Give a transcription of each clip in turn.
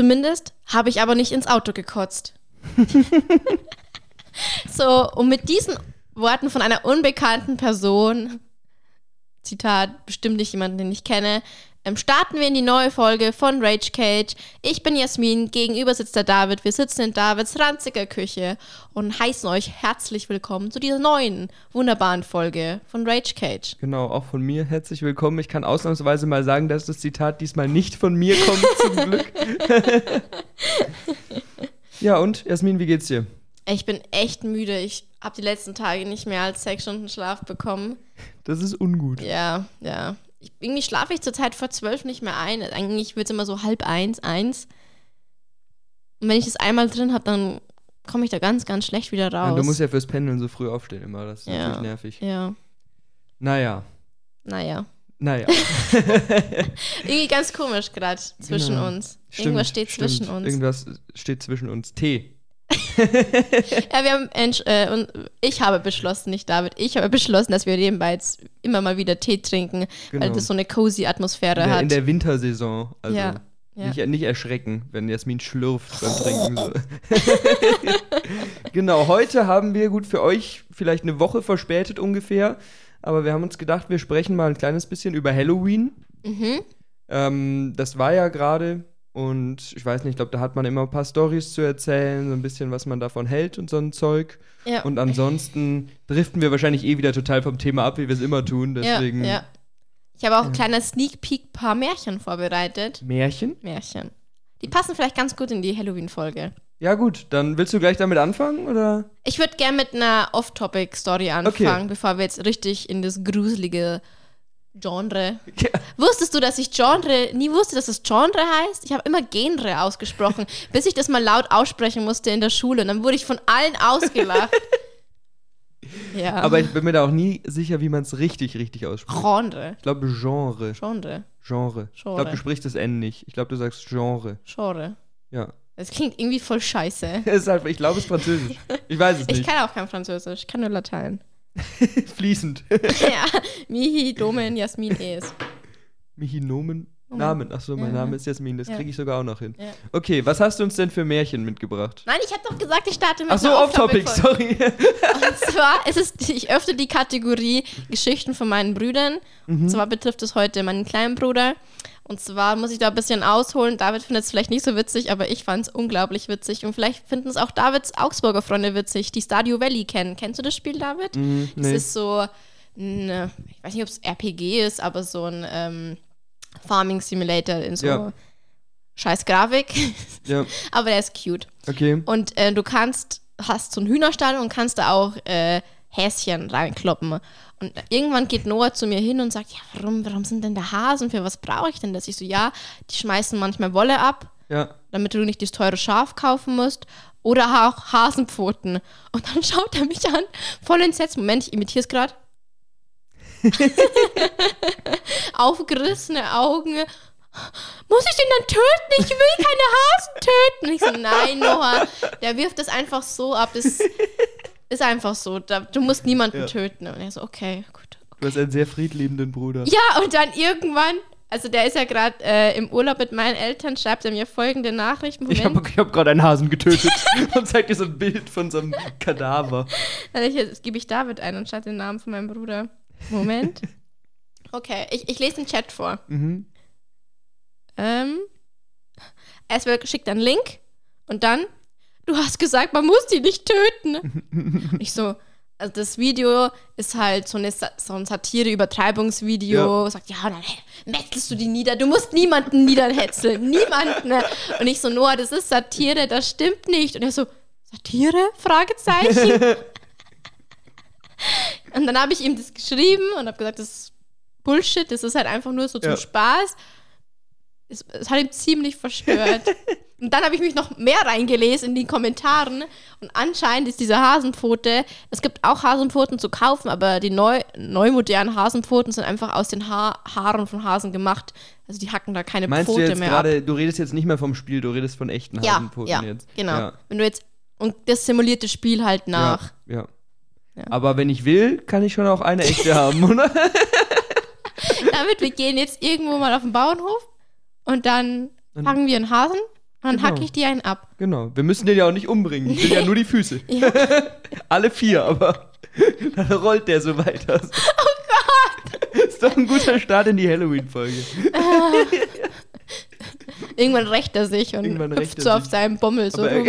Zumindest habe ich aber nicht ins Auto gekotzt. so, und mit diesen Worten von einer unbekannten Person, Zitat, bestimmt nicht jemanden, den ich kenne, ähm, starten wir in die neue Folge von Rage Cage. Ich bin Jasmin, gegenüber sitzt der David. Wir sitzen in Davids ranziger Küche und heißen euch herzlich willkommen zu dieser neuen, wunderbaren Folge von Rage Cage. Genau, auch von mir herzlich willkommen. Ich kann ausnahmsweise mal sagen, dass das Zitat diesmal nicht von mir kommt, zum Glück. ja, und, Jasmin, wie geht's dir? Ich bin echt müde. Ich habe die letzten Tage nicht mehr als sechs Stunden Schlaf bekommen. Das ist ungut. Ja, ja. Ich, irgendwie schlafe ich zurzeit vor zwölf nicht mehr ein. Eigentlich wird es immer so halb eins, eins. Und wenn ich das einmal drin habe, dann komme ich da ganz, ganz schlecht wieder raus. Ja, du musst ja fürs Pendeln so früh aufstehen immer. Das ist Ja. natürlich nervig. Ja, Naja, naja. naja. Irgendwie ganz komisch gerade zwischen Genau. uns. Stimmt, Irgendwas steht stimmt. zwischen uns. Irgendwas steht zwischen uns. Tee. Ja, wir haben äh, und ich habe beschlossen, nicht David, ich habe beschlossen, dass wir nebenbei jetzt immer mal wieder Tee trinken, weil Genau. das so eine cozy Atmosphäre In der, hat. in der Wintersaison. Also Ja, ja. Nicht, nicht erschrecken, wenn Jasmin schlürft beim Trinken. So. genau, heute haben wir, gut für euch, vielleicht eine Woche verspätet ungefähr, aber wir haben uns gedacht, wir sprechen mal ein kleines bisschen über Halloween. mhm. Ähm, das war ja gerade und ich weiß nicht, ich glaube, da hat man immer ein paar Stories zu erzählen, so ein bisschen, was man davon hält und so ein Zeug. Ja. Und ansonsten driften wir wahrscheinlich eh wieder total vom Thema ab, wie wir es immer tun. Deswegen Ja, ja. Ich habe auch ein kleiner Sneak Peek paar Märchen vorbereitet. Märchen. Märchen. Die passen vielleicht ganz gut in die Halloween-Folge. Ja gut, dann willst du gleich damit anfangen oder? Ich würde gerne mit einer Off-Topic-Story anfangen, bevor wir jetzt richtig in das gruselige Genre. Ja. Wusstest du, dass ich Genre nie wusste, dass es Genre heißt? Ich habe immer Genre ausgesprochen, bis ich das mal laut aussprechen musste in der Schule. Und dann wurde ich von allen ausgelacht. ja. Aber ich bin mir da auch nie sicher, wie man es richtig, richtig ausspricht. Genre. Ich glaube Genre. Genre. Genre. Ich Genre. glaube, du sprichst das N nicht. Ich glaube, du sagst Genre. Genre. Ja. Das klingt irgendwie voll scheiße. Ist halt, ich glaube, es ist Französisch. Ich weiß es Ich nicht. kann auch kein Französisch, ich kann nur Latein. Fließend. ja, Mihi, Domen, Jasmin, Es. Michinomen. Namen. Achso, mein Ja. Name ist Jasmin. Das Ja. kriege ich sogar auch noch hin. Ja. Okay, was hast du uns denn für Märchen mitgebracht? Nein, ich habe doch gesagt, ich starte mit Ach so, einer off-topic, Off-Topic-Folge. sorry. Und zwar ist es, ich öffne die Kategorie Geschichten von meinen Brüdern. Mhm. Und zwar betrifft es heute meinen kleinen Bruder. Und zwar muss ich da ein bisschen ausholen. David findet es vielleicht nicht so witzig, aber ich fand es unglaublich witzig. Und vielleicht finden es auch Davids Augsburger Freunde witzig, die Stadio Valley kennen. Kennst du das Spiel, David? Mhm, Das nee. ist so, ein, ich weiß nicht, ob es RPG ist, aber so ein ähm, Farming Simulator in so Ja. scheiß Grafik. Ja, aber der ist cute. okay. Und äh, du kannst, hast so einen Hühnerstall und kannst da auch äh, Häschen reinkloppen. Und irgendwann geht Noah zu mir hin und sagt, ja, warum, warum sind denn da Hasen? Für was brauche ich denn das? Ich so, ja, die schmeißen manchmal Wolle ab, Ja. damit du nicht das teure Schaf kaufen musst. Oder auch Hasenpfoten. Und dann schaut er mich an, voll entsetzt. Moment, ich imitiere es gerade. Aufgerissene Augen. Muss ich den dann töten? Ich will keine Hasen töten. Ich so, nein, Noah, der wirft das einfach so ab. Das ist einfach so. Da, du musst niemanden Ja. töten. Und er so, okay, gut. Du hast einen sehr friedliebenden Bruder. Ja, und dann irgendwann, also der ist ja gerade äh, im Urlaub mit meinen Eltern, schreibt er mir folgende Nachricht. Ich Moment. habe ich hab gerade einen Hasen getötet und zeig dir so ein Bild von so einem Kadaver. Dann gebe ich David ein und schreibe den Namen von meinem Bruder. Moment. Okay, ich, ich lese den Chat vor. Mhm. Ähm, erstmal schickt einen Link und dann, du hast gesagt, man muss die nicht töten. ich so, also das Video ist halt so, eine, so ein Satire-Übertreibungsvideo. Sagt, ja, dann metzelst du die nieder. Du musst niemanden niederhetzeln. niemanden. Und ich so, Noah, das ist Satire, das stimmt nicht. Und er so, Satire? Fragezeichen. und dann habe ich ihm das geschrieben und habe gesagt, das ist Bullshit, das ist halt einfach nur so zum Ja. Spaß. Es, es hat ihn ziemlich verstört. und dann habe ich mich noch mehr reingelesen in die Kommentaren. Und anscheinend ist diese Hasenpfote, es gibt auch Hasenpfoten zu kaufen, aber die neu, neu modernen Hasenpfoten sind einfach aus den ha Haaren von Hasen gemacht. Also die hacken da keine Meinst du Pfote jetzt mehr ab. gerade, du redest jetzt nicht mehr vom Spiel, du redest von echten Ja, Hasenpfoten ja, jetzt. genau. Ja. Wenn du jetzt, und das simulierte Spiel halt nach. Ja, ja. Ja. Aber wenn ich will, kann ich schon auch eine echte haben, oder? Damit wir gehen jetzt irgendwo mal auf den Bauernhof und dann fangen wir einen Hasen Und dann Genau. hacke ich die einen ab. Genau. Wir müssen den ja auch nicht umbringen. Ich will ja nur die Füße. Alle vier, aber dann rollt der so weiter. Oh Gott! Ist doch ein guter Start in die Halloween-Folge. Irgendwann rächt er sich und Irgendwann hüpft so auf seinem Bommel so rum.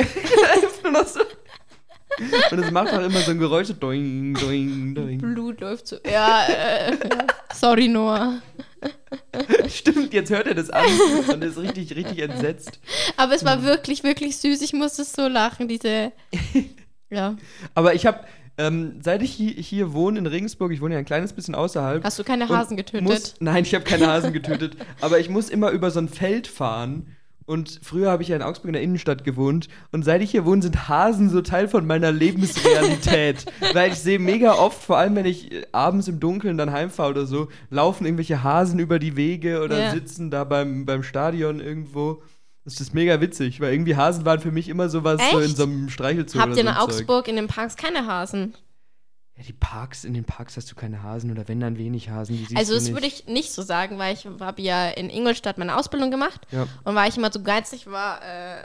Und es macht auch immer so ein Geräusch, doing, doing, doing. Blut läuft so. Ja, äh, ja. sorry, Noah. Stimmt, jetzt hört er das an und ist richtig, richtig entsetzt. Aber es war wirklich, wirklich süß. Ich musste so lachen, diese. Ja. Aber ich habe, ähm, seit ich hier, hier wohne in Regensburg, ich wohne ja ein kleines bisschen außerhalb. Hast du keine Hasen getötet? Muss, nein, ich habe keine Hasen getötet. aber ich muss immer über so ein Feld fahren. Und früher habe ich ja in Augsburg in der Innenstadt gewohnt. Und seit ich hier wohne, sind Hasen so Teil von meiner Lebensrealität. Weil ich sehe mega oft, vor allem wenn ich äh, abends im Dunkeln dann heimfahre oder so, laufen irgendwelche Hasen über die Wege oder Ja. sitzen da beim, beim Stadion irgendwo. Das ist mega witzig, weil irgendwie Hasen waren für mich immer sowas so in Echt? so einem Streichelzoo Habt oder ihr in ein Zeug. Augsburg in den Parks keine Hasen? Ja, die Parks, in den Parks hast du keine Hasen oder wenn dann wenig Hasen. Also das würde ich nicht so sagen, weil ich habe ja in Ingolstadt meine Ausbildung gemacht Ja. und weil ich immer so geizig war, äh,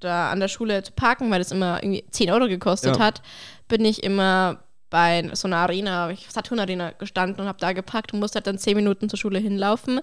da an der Schule zu parken, weil das immer irgendwie 10 Euro gekostet Ja. hat, bin ich immer bei so einer Arena, ich Saturn Arena gestanden und habe da geparkt und musste halt dann 10 Minuten zur Schule hinlaufen.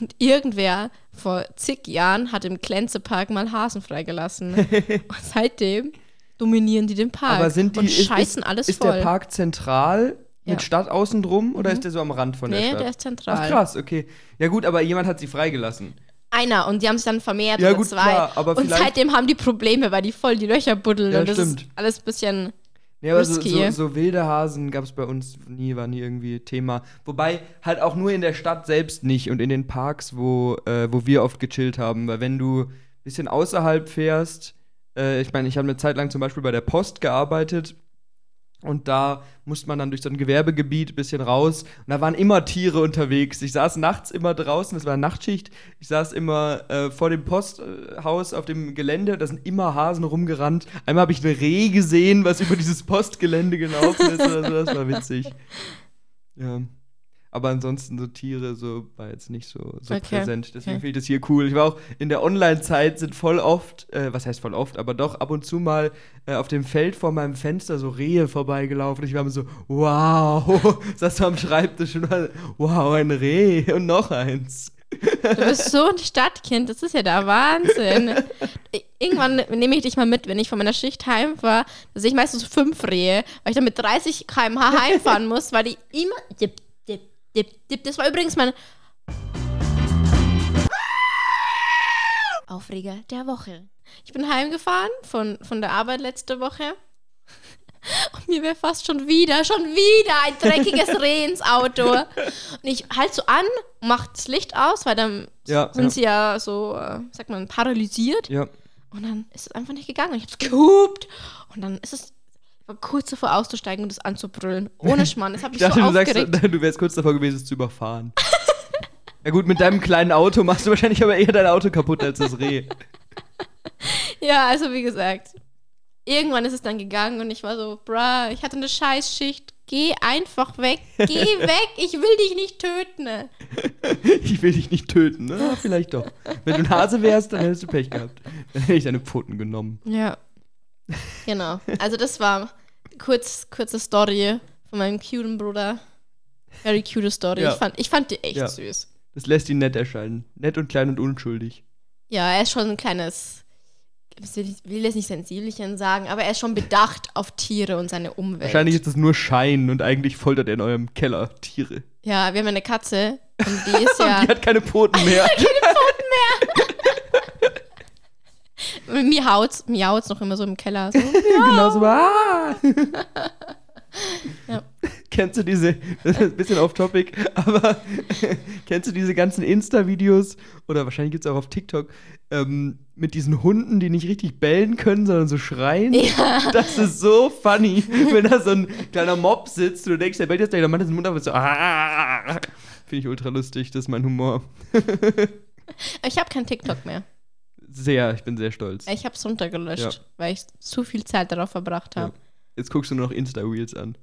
Und irgendwer vor zig Jahren hat im Klenzepark mal Hasen freigelassen. und seitdem dominieren die den Park Aber sind die, und ist, scheißen ist, alles ist voll. der Park zentral mit Ja. Stadt außen drum oder Mhm. ist der so am Rand von der nee, Stadt? der ist zentral. Ach krass, okay. Ja gut, aber jemand hat sie freigelassen. Einer und die haben sich dann vermehrt Ja, gut, zwei. klar, aber und seitdem haben die Probleme, weil die voll die Löcher buddeln Ja, und das stimmt. ist alles ein bisschen. Ja, aber so, so, so wilde Hasen gab es bei uns nie, war nie irgendwie Thema. Wobei halt auch nur in der Stadt selbst nicht und in den Parks, wo, äh, wo wir oft gechillt haben. Weil wenn du ein bisschen außerhalb fährst, äh, ich meine, ich habe eine Zeit lang zum Beispiel bei der Post gearbeitet und da musste man dann durch so ein Gewerbegebiet ein bisschen raus und da waren immer Tiere unterwegs. Ich saß nachts immer draußen, es war Nachtschicht. Ich saß immer äh, vor dem Posthaus auf dem Gelände, da sind immer Hasen rumgerannt. Einmal habe ich ein Reh gesehen, was über dieses Postgelände gelaufen ist oder so, das war witzig. Ja. Aber ansonsten so Tiere so war jetzt nicht so, so Okay, präsent. Deswegen okay. finde ich das hier cool. Ich war auch in der Online-Zeit sind voll oft, äh, was heißt voll oft, aber doch ab und zu mal äh, auf dem Feld vor meinem Fenster so Rehe vorbeigelaufen. Ich war immer so, wow, saß so am Schreibtisch und war, wow, ein Reh und noch eins. Du bist so ein Stadtkind, das ist ja der Wahnsinn. Irgendwann nehme ich dich mal mit, wenn ich von meiner Schicht heimfahre. Da sehe ich meistens so fünf Rehe, weil ich dann mit 30 km/h heimfahren muss, weil die immer. Dip, dip. Das war übrigens mein. Aufreger der Woche. Ich bin heimgefahren von, von der Arbeit letzte Woche. Und mir wäre fast schon wieder, schon wieder ein dreckiges Reh ins Auto. Und ich halte so an, mach das Licht aus, weil dann Ja, sind ja. sie ja so, äh, sagt man, paralysiert. Ja. Und dann ist es einfach nicht gegangen. Ich hab's gehupt. Und dann ist es ich war kurz davor auszusteigen und es anzubrüllen. Ohne Schmarrn. Das hat Ich mich dachte, so du sagst, aufgeregt. du wärst kurz davor gewesen, es zu überfahren. ja gut, mit deinem kleinen Auto machst du wahrscheinlich aber eher dein Auto kaputt als das Reh. Ja, also wie gesagt, irgendwann ist es dann gegangen und ich war so, bruh, ich hatte eine Scheißschicht. Geh einfach weg. Geh weg. Ich will dich nicht töten. Ich will dich nicht töten, ne? Vielleicht doch. Wenn du ein Hase wärst, dann hättest du Pech gehabt. Dann hätte ich deine Pfoten genommen. Ja. Genau. Also das war kurz, kurze Story von meinem cuten Bruder. Very cute Story. Ja. Ich, fand, ich fand die echt Ja. süß. Das lässt ihn nett erscheinen. Nett und klein und unschuldig. Ja, er ist schon ein kleines, ich will, jetzt nicht Sensibelchen sagen, aber er ist schon bedacht auf Tiere und seine Umwelt. Wahrscheinlich ist das nur Schein und eigentlich foltert er in eurem Keller Tiere. Ja, wir haben eine Katze und die ist ja. Und die hat keine Pfoten mehr. mir haut's, mir haut's noch immer so im Keller. So. genau so. Ah! Ja. Kennst du diese, das ist ein bisschen off topic, aber kennst du diese ganzen Insta-Videos oder wahrscheinlich gibt es auch auf TikTok ähm, mit diesen Hunden, die nicht richtig bellen können, sondern so schreien? Ja. Das ist so funny, wenn da so ein kleiner Mob sitzt und du denkst, der bellt jetzt gleich, dann macht er den Mund auf und so. Ah! Finde ich ultra lustig, das ist mein Humor. Ich habe kein TikTok mehr. Sehr, ich bin sehr stolz. Ich habe es runtergelöscht, Ja. weil ich zu viel Zeit darauf verbracht habe. Jetzt guckst du nur noch Insta-Wheels an.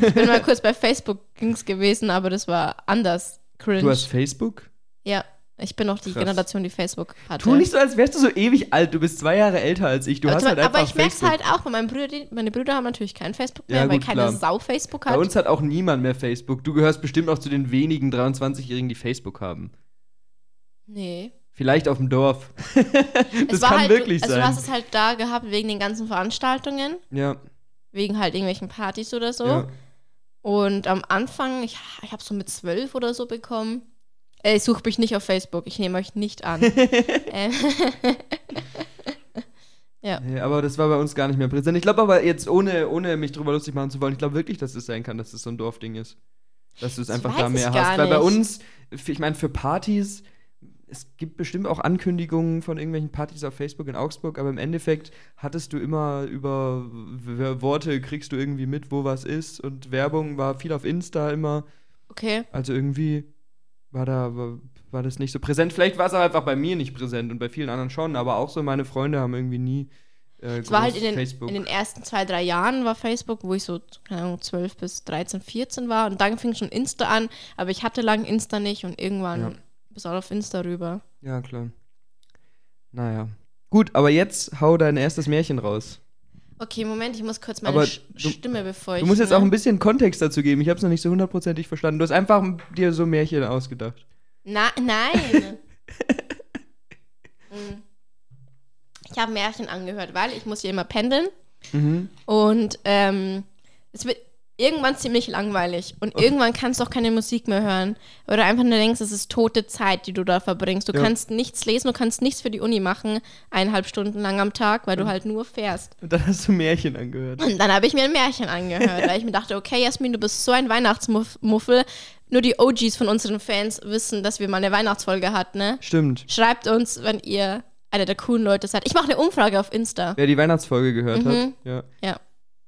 Ich bin mal kurz bei Facebook Dings gewesen, aber das war anders cringe. Du hast Facebook? ja, Ich bin noch die Krass. Generation, die Facebook hatte. Tu nicht so, als wärst du so ewig alt. Du bist zwei Jahre älter als ich. Du hast Also, halt einfach aber ich merke halt auch, weil meine Brüder, meine Brüder haben natürlich kein Facebook mehr, Ja, weil gut, keine klar. Sau Facebook Bei hat. uns hat auch niemand mehr Facebook. Du gehörst bestimmt auch zu den wenigen 23-Jährigen, die Facebook haben. Nee. Vielleicht auf dem Dorf. das kann halt, wirklich also sein. du hast es halt da gehabt wegen den ganzen Veranstaltungen, ja, wegen halt irgendwelchen Partys oder so. ja. Und am Anfang, ich, ich habe so mit zwölf oder so bekommen. Ey, sucht mich nicht auf Facebook, ich nehme euch nicht an. ähm, Nee, aber das war bei uns gar nicht mehr präsent. Ich glaube aber jetzt, ohne, ohne mich drüber lustig machen zu wollen, ich glaube wirklich, dass es sein kann, dass es so ein Dorfding ist. Dass du es einfach da mehr hast. Weil bei nicht. uns, ich meine, für Partys, es gibt bestimmt auch Ankündigungen von irgendwelchen Partys auf Facebook in Augsburg, aber im Endeffekt hattest du immer über Worte, kriegst du irgendwie mit, wo was ist und Werbung war viel auf Insta immer. okay. Also irgendwie war da war, war das nicht so präsent. Vielleicht war es auch einfach bei mir nicht präsent und bei vielen anderen schon, aber auch so meine Freunde haben irgendwie nie äh, Es war halt in den, Facebook. in den ersten zwei, drei Jahren war Facebook, wo ich so, keine Ahnung, 12 bis 13, 14 war. Und dann fing schon Insta an, aber ich hatte lang Insta nicht und irgendwann Ja. Bis auch auf Insta rüber. ja, klar. Naja. Gut, aber jetzt hau dein erstes Märchen raus. Okay, Moment, ich muss kurz meine Aber Sch du- Stimme befeuchten. Du musst jetzt auch ein bisschen Kontext dazu geben. Ich habe es noch nicht so hundertprozentig verstanden. Du hast einfach dir so Märchen ausgedacht. Na, nein. Hm. ich habe Märchen angehört, weil ich muss hier immer pendeln. Mhm. Und ähm, es wird irgendwann ziemlich langweilig. Und irgendwann kannst du auch keine Musik mehr hören. Oder einfach nur denkst, es ist tote Zeit, die du da verbringst. Du Ja. kannst nichts lesen, du kannst nichts für die Uni machen, eineinhalb Stunden lang am Tag, weil du halt nur fährst. Und dann hast du Märchen angehört. Und dann habe ich mir ein Märchen angehört, weil ich mir dachte, okay, Jasmin, du bist so ein Weihnachtsmuffel. Nur die OGs von unseren Fans wissen, dass wir mal eine Weihnachtsfolge hatten, ne? Stimmt. Schreibt uns, wenn ihr einer der coolen Leute seid. Ich mache eine Umfrage auf Insta. Wer die Weihnachtsfolge gehört Mhm. hat. Ja. Ja.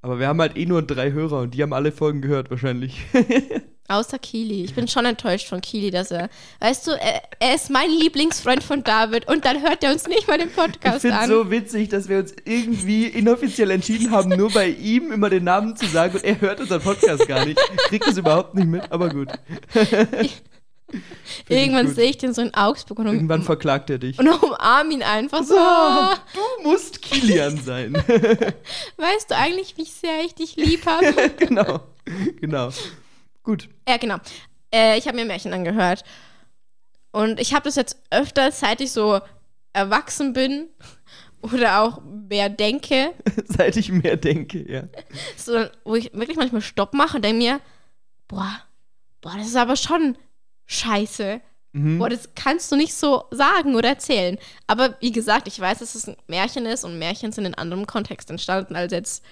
Aber wir haben halt eh nur drei Hörer und die haben alle Folgen gehört wahrscheinlich. Außer Kili. Ich bin schon enttäuscht von Kili, dass er. Weißt du, er, er ist mein Lieblingsfreund von David und dann hört er uns nicht mal den Ich Podcast finde an. so witzig, dass wir uns irgendwie inoffiziell entschieden haben, nur bei ihm immer den Namen zu sagen und er hört unseren Podcast gar nicht. Kriegt es überhaupt nicht mit, aber gut. Irgendwann sehe ich den so in Augsburg und, um, Irgendwann verklagt er dich. und umarm ihn einfach so. Ah, du musst Kilian sein. Weißt du eigentlich, wie sehr ich dich lieb habe? genau. Genau. Gut. ja, genau. Äh, ich habe mir Märchen angehört. Und ich habe das jetzt öfter, seit ich so erwachsen bin oder auch mehr denke, Seit ich mehr denke, ja. so, wo ich wirklich manchmal Stopp mache und denke mir, boah, boah, das ist aber schon scheiße. Mhm. Boah, das kannst du nicht so sagen oder erzählen. Aber wie gesagt, ich weiß, dass es ein Märchen ist und Märchen sind in anderem Kontext entstanden als jetzt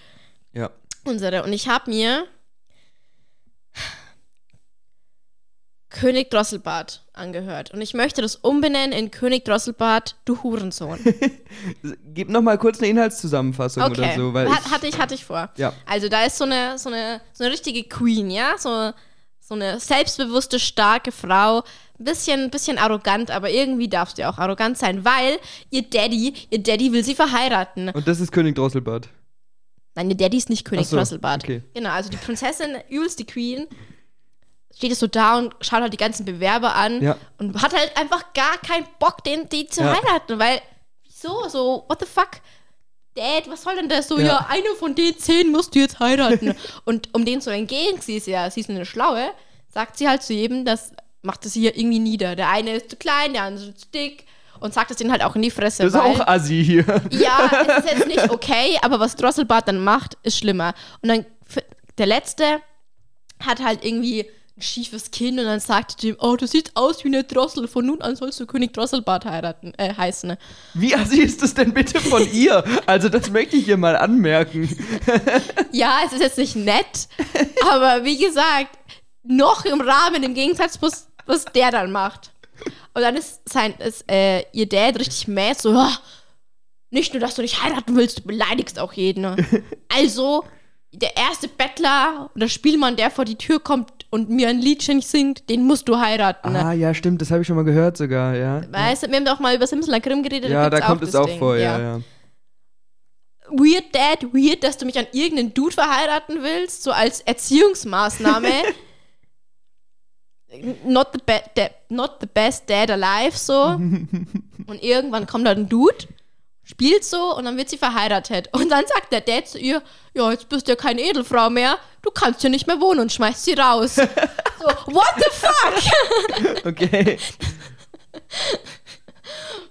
Ja. unsere. Und ich habe mir König Drosselbart angehört. Und ich möchte das umbenennen in König Drosselbart, du Hurensohn. Gib noch mal kurz eine Inhaltszusammenfassung oder Okay, so, weil Hat, ich, hatte ich, hatte ich vor. Ja. Also da ist so eine, so eine, so eine richtige Queen, ja, so, so eine selbstbewusste, starke Frau, ein bisschen, bisschen arrogant, aber irgendwie darfst du ja auch arrogant sein, weil ihr Daddy, ihr Daddy will sie verheiraten. Und das ist König Drosselbart. Nein, ihr Daddy ist nicht König Ach so, Drosselbart. okay. Genau, also die Prinzessin, übelst die Queen, steht es so da und schaut halt die ganzen Bewerber an Ja. und hat halt einfach gar keinen Bock, den, die zu Ja. heiraten, weil, wieso, so, what the fuck? Dad, was soll denn das? So, Ja. ja, eine von den zehn musst du jetzt heiraten. und um denen zu entgehen, sie ist ja, sie ist eine Schlaue, sagt sie halt zu jedem, das macht es hier irgendwie nieder. Der eine ist zu klein, der andere ist zu dick und sagt es denen halt auch in die Fresse. Das ist auch Assi hier. ja, es ist jetzt nicht okay, aber was Drosselbart dann macht, ist schlimmer. Und dann, der Letzte hat halt irgendwie ein schiefes Kinn und dann sagt er dem, oh, du siehst aus wie eine Drossel, von nun an sollst du König Drosselbart heiraten, äh, heißen. Wie assi ist das denn bitte von ihr? Also, das möchte ich hier mal anmerken. Ja, es ist jetzt nicht nett, aber wie gesagt, noch im Rahmen, im Gegensatz, was, was der dann macht. Und dann ist sein, ist, äh, ihr Dad richtig mad, so, "Ah, nicht nur, dass du nicht heiraten willst, du beleidigst auch jeden. Also, der erste Bettler oder Spielmann, der vor die Tür kommt und mir ein Liedchen singt, den musst du heiraten. Ah, ja, stimmt, das habe ich schon mal gehört sogar, ja. Weißt du, wir haben doch mal über Simsler Grimm geredet. Ja, da gibt's kommt es das auch Ding. vor, ja, ja. Weird Dad, weird, dass du mich an irgendeinen Dude verheiraten willst, so als Erziehungsmaßnahme. not the, da not the best dad alive, so. und irgendwann kommt halt ein Dude, spielt so und dann wird sie verheiratet. Und dann sagt der Dad zu ihr, ja, jetzt bist du ja keine Edelfrau mehr, du kannst hier nicht mehr wohnen und schmeißt sie raus. so, what the fuck? Okay.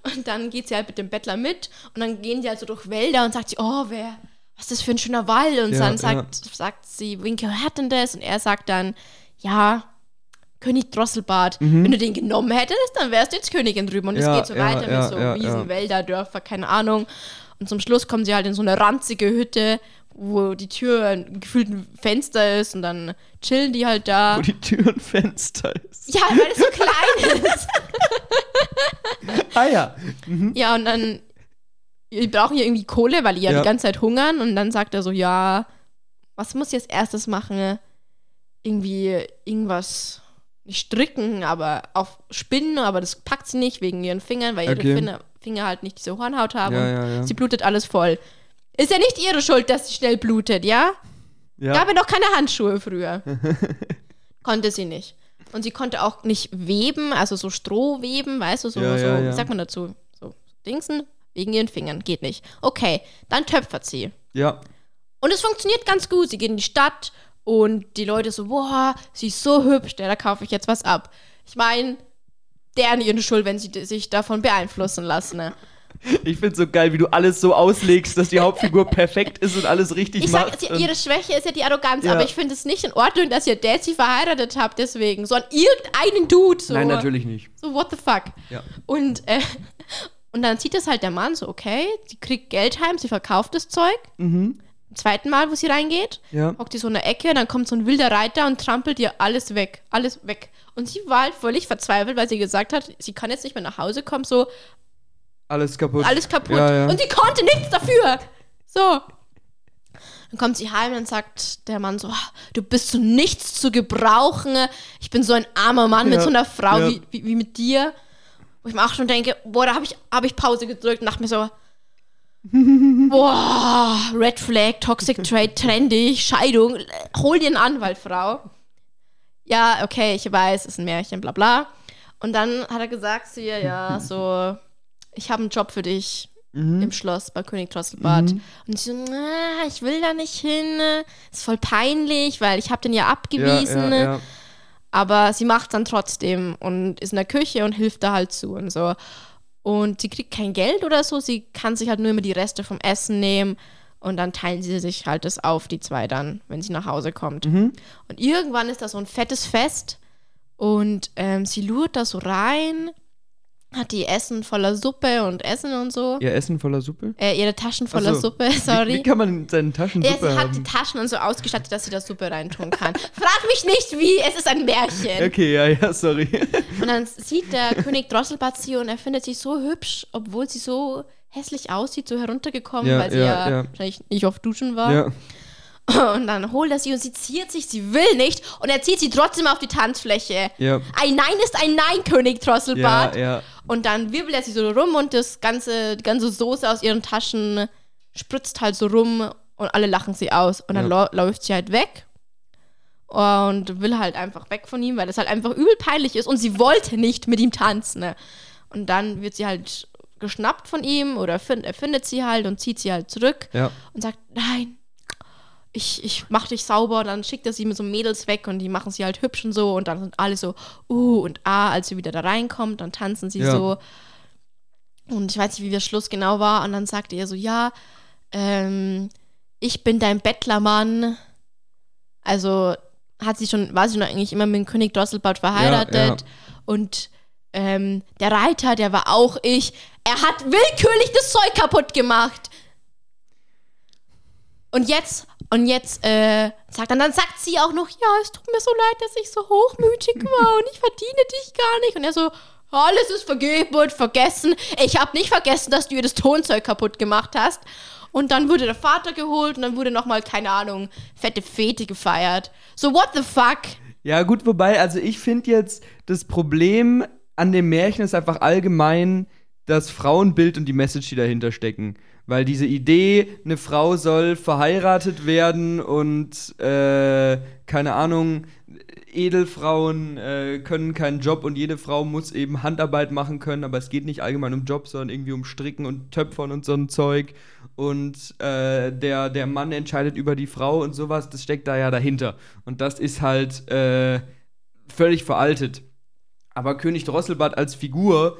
Und dann geht sie halt mit dem Bettler mit und dann gehen die halt so durch Wälder und sagt sie, oh, wer, was ist das für ein schöner Wald? Und Ja, dann sagt, sagt sie, Winke, wer hat denn das? Und er sagt dann, ja, König Drosselbart. Wenn du den genommen hättest, dann wärst du jetzt Königin drüben. Und es Mhm. Ja, geht so ja, weiter ja, mit so ja, Wiesen, ja. Wälder, Dörfer, keine Ahnung. Und zum Schluss kommen sie halt in so eine ranzige Hütte, wo die Tür ein gefühlt ein Fenster ist und dann chillen die halt da. Wo die Tür und Fenster ist. Ja, weil es so klein ist. Ah ja. Ja, und dann, die brauchen ja irgendwie Kohle, weil die ja, Ja. die ganze Zeit hungern. Und dann sagt er so, ja, was muss ich als erstes machen? Irgendwie irgendwas, nicht stricken, aber auf Spinnen, aber das packt sie nicht wegen ihren Fingern, weil ihre Okay. Finger, Finger halt nicht diese Hornhaut haben. Ja, und ja, ja. Sie blutet alles voll. Ist ja nicht ihre Schuld, dass sie schnell blutet, ja? ja. Gab ja noch keine Handschuhe früher. konnte sie nicht. Und sie konnte auch nicht weben, also so Stroh weben, weißt du, so, Ja, so ja, wie sagt man dazu? So Dingsen wegen ihren Fingern, geht nicht. Okay, dann töpfert sie. ja. Und es funktioniert ganz gut. Sie geht in die Stadt und die Leute so, boah, sie ist so hübsch, ja, da kaufe ich jetzt was ab. Ich meine, deren ihre Schuld, wenn sie sich davon beeinflussen lassen. Ne? Ich find's so geil, wie du alles so auslegst, dass die Hauptfigur perfekt ist und alles richtig Ich sag, macht. und- ihre Schwäche ist ja die Arroganz, Ja. aber ich finde es nicht in Ordnung, dass ihr Dad sie verheiratet habt, deswegen. So an irgendeinen Dude. So. Nein, natürlich nicht. So, what the fuck? Ja. Und, äh, und dann sieht das halt der Mann so, okay, sie kriegt Geld heim, sie verkauft das Zeug. Mhm. Zweiten Mal, wo sie reingeht, Ja. hockt sie so in der Ecke, dann kommt so ein wilder Reiter und trampelt ihr alles weg. Alles weg. Und sie war halt völlig verzweifelt, weil sie gesagt hat, sie kann jetzt nicht mehr nach Hause kommen, so Alles kaputt. alles kaputt. Ja, ja. Und sie konnte nichts dafür. So. Dann kommt sie heim und sagt der Mann so, "Ah, du bist zu nichts zu gebrauchen. Ich bin so ein armer Mann mit so einer Frau wie, wie, wie mit dir. Wo ich mir auch schon denke, boah, da habe ich, hab ich Pause gedrückt und dachte mir so, boah, Red Flag, Toxic Trade, trendig, Scheidung, hol dir einen Anwalt, Frau. Ja, okay, ich weiß, ist ein Märchen, bla bla. Und dann hat er gesagt zu ihr, ja, so, ich habe einen Job für dich Mhm. im Schloss bei König Drosselbart. Und sie so, na, ich will da nicht hin, ist voll peinlich, weil ich habe den ja ja, abgewiesen. ja, ja. Aber sie macht dann trotzdem und ist in der Küche und hilft da halt zu und so. Und sie kriegt kein Geld oder so, sie kann sich halt nur immer die Reste vom Essen nehmen und dann teilen sie sich halt das auf, die zwei dann, wenn sie nach Hause kommt. Mhm. Und irgendwann ist da so ein fettes Fest und ähm, sie lurt da so rein, hat die Essen voller Suppe und Essen und so. Ihr Essen voller Suppe? Äh, ihre Taschen voller so. Suppe, sorry. Wie, wie kann man in seinen Taschen Ja, Suppe sie hat die? Taschen und so ausgestattet, dass sie da Suppe reintun kann. Frag mich nicht wie, es ist ein Märchen. Okay, ja, ja, sorry. Und dann sieht der König Drosselbart sie und er findet sie so hübsch, obwohl sie so hässlich aussieht, so heruntergekommen, Ja, weil sie ja, ja, ja. wahrscheinlich nicht oft duschen war. ja. Und dann holt er sie und sie ziert sich, sie will nicht und er zieht sie trotzdem auf die Tanzfläche. Ja. Ein Nein ist ein Nein, König Drosselbart. Ja, ja. Und dann wirbelt er sie so rum und das ganze, die ganze Soße aus ihren Taschen spritzt halt so rum und alle lachen sie aus. Und dann Ja. läuft sie halt weg und will halt einfach weg von ihm, weil das halt einfach übel peinlich ist und sie wollte nicht mit ihm tanzen. Ne? Und dann wird sie halt geschnappt von ihm oder find, er findet sie halt und zieht sie halt zurück Ja. und sagt, nein, ich, ich mach dich sauber. Dann schickt er sie mit so Mädels weg und die machen sie halt hübsch und so und dann sind alle so, uh und ah, als sie wieder da reinkommt, dann tanzen sie Ja. so. Und ich weiß nicht, wie der Schluss genau war. Und dann sagte er so, ja, ähm, ich bin dein Bettlermann. Also hat sie schon, war sie schon eigentlich immer mit dem König Drosselbart verheiratet. Ja, ja. Und ähm, der Reiter, der war auch ich. Er hat willkürlich das Zeug kaputt gemacht. Und jetzt, und jetzt, äh, sagt dann, dann sagt sie auch noch, ja, es tut mir so leid, dass ich so hochmütig war und ich verdiene dich gar nicht. Und er so, alles ist vergeben und vergessen. Ich habe nicht vergessen, dass du ihr das Tonzeug kaputt gemacht hast. Und dann wurde der Vater geholt und dann wurde nochmal, keine Ahnung, fette Fete gefeiert. So, what the fuck? Ja, gut, wobei, also ich finde jetzt, das Problem an dem Märchen ist einfach allgemein, das Frauenbild und die Message, die dahinter stecken. Weil diese Idee, eine Frau soll verheiratet werden und äh, keine Ahnung, Edelfrauen äh, können keinen Job und jede Frau muss eben Handarbeit machen können, aber es geht nicht allgemein um Job, sondern irgendwie um Stricken und Töpfern und so ein Zeug. Und äh, der, der Mann entscheidet über die Frau und sowas, das steckt da ja dahinter. Und das ist halt äh, völlig veraltet. Aber König Drosselbart als Figur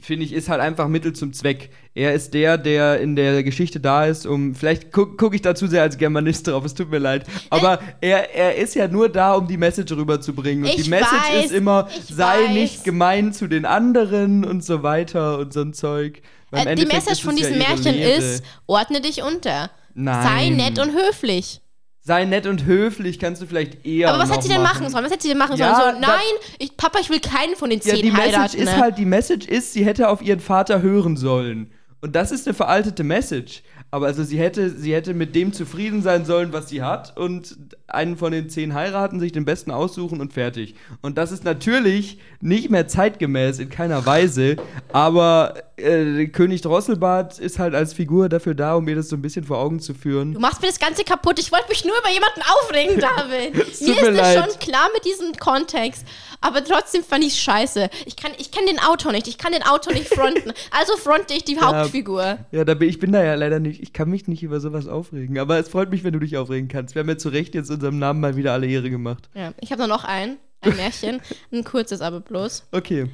finde ich, ist halt einfach Mittel zum Zweck. Er ist der, der in der Geschichte da ist, um. Vielleicht gucke guck ich da zu sehr als Germanist drauf, es tut mir leid. Aber er, er ist ja nur da, um die Message rüberzubringen. Und die Message weiß, ist immer, sei weiß. nicht gemein zu den anderen und so weiter und so ein Zeug. Äh, die Message von es ja diesem ihre Märchen Lehre. ist, ordne dich unter. Nein. Sei nett und höflich. Sei nett und höflich, kannst du vielleicht eher. Aber was hätte sie denn machen sollen? Was hätte sie denn machen Ja, sollen? So, nein, ich, Papa, ich will keinen von den Ja, zehn die Message heiraten. ist ne? halt, die Message ist, sie hätte auf ihren Vater hören sollen. Und das ist eine veraltete Message. Aber also sie hätte, sie hätte mit dem zufrieden sein sollen, was sie hat und einen von den zehn heiraten, sich den besten aussuchen und fertig. Und das ist natürlich nicht mehr zeitgemäß in keiner Weise. Aber äh, König Drosselbart ist halt als Figur dafür da, um mir das so ein bisschen vor Augen zu führen. Du machst mir das Ganze kaputt. Ich wollte mich nur über jemanden aufregen, David. Mir ist mir das leid. schon klar mit diesem Kontext. Aber trotzdem fand ich scheiße. Ich kann, ich kenn den Autor nicht. Ich kann den Autor nicht fronten. Also fronte ich die Hauptfigur. Ja, da bin, ich bin da ja leider nicht, ich kann mich nicht über sowas aufregen. Aber es freut mich, wenn du dich aufregen kannst. Wir haben ja zu Recht jetzt unserem Namen mal wieder alle Ehre gemacht. Ja, ich habe noch ein, ein Märchen. ein kurzes aber bloß. Okay.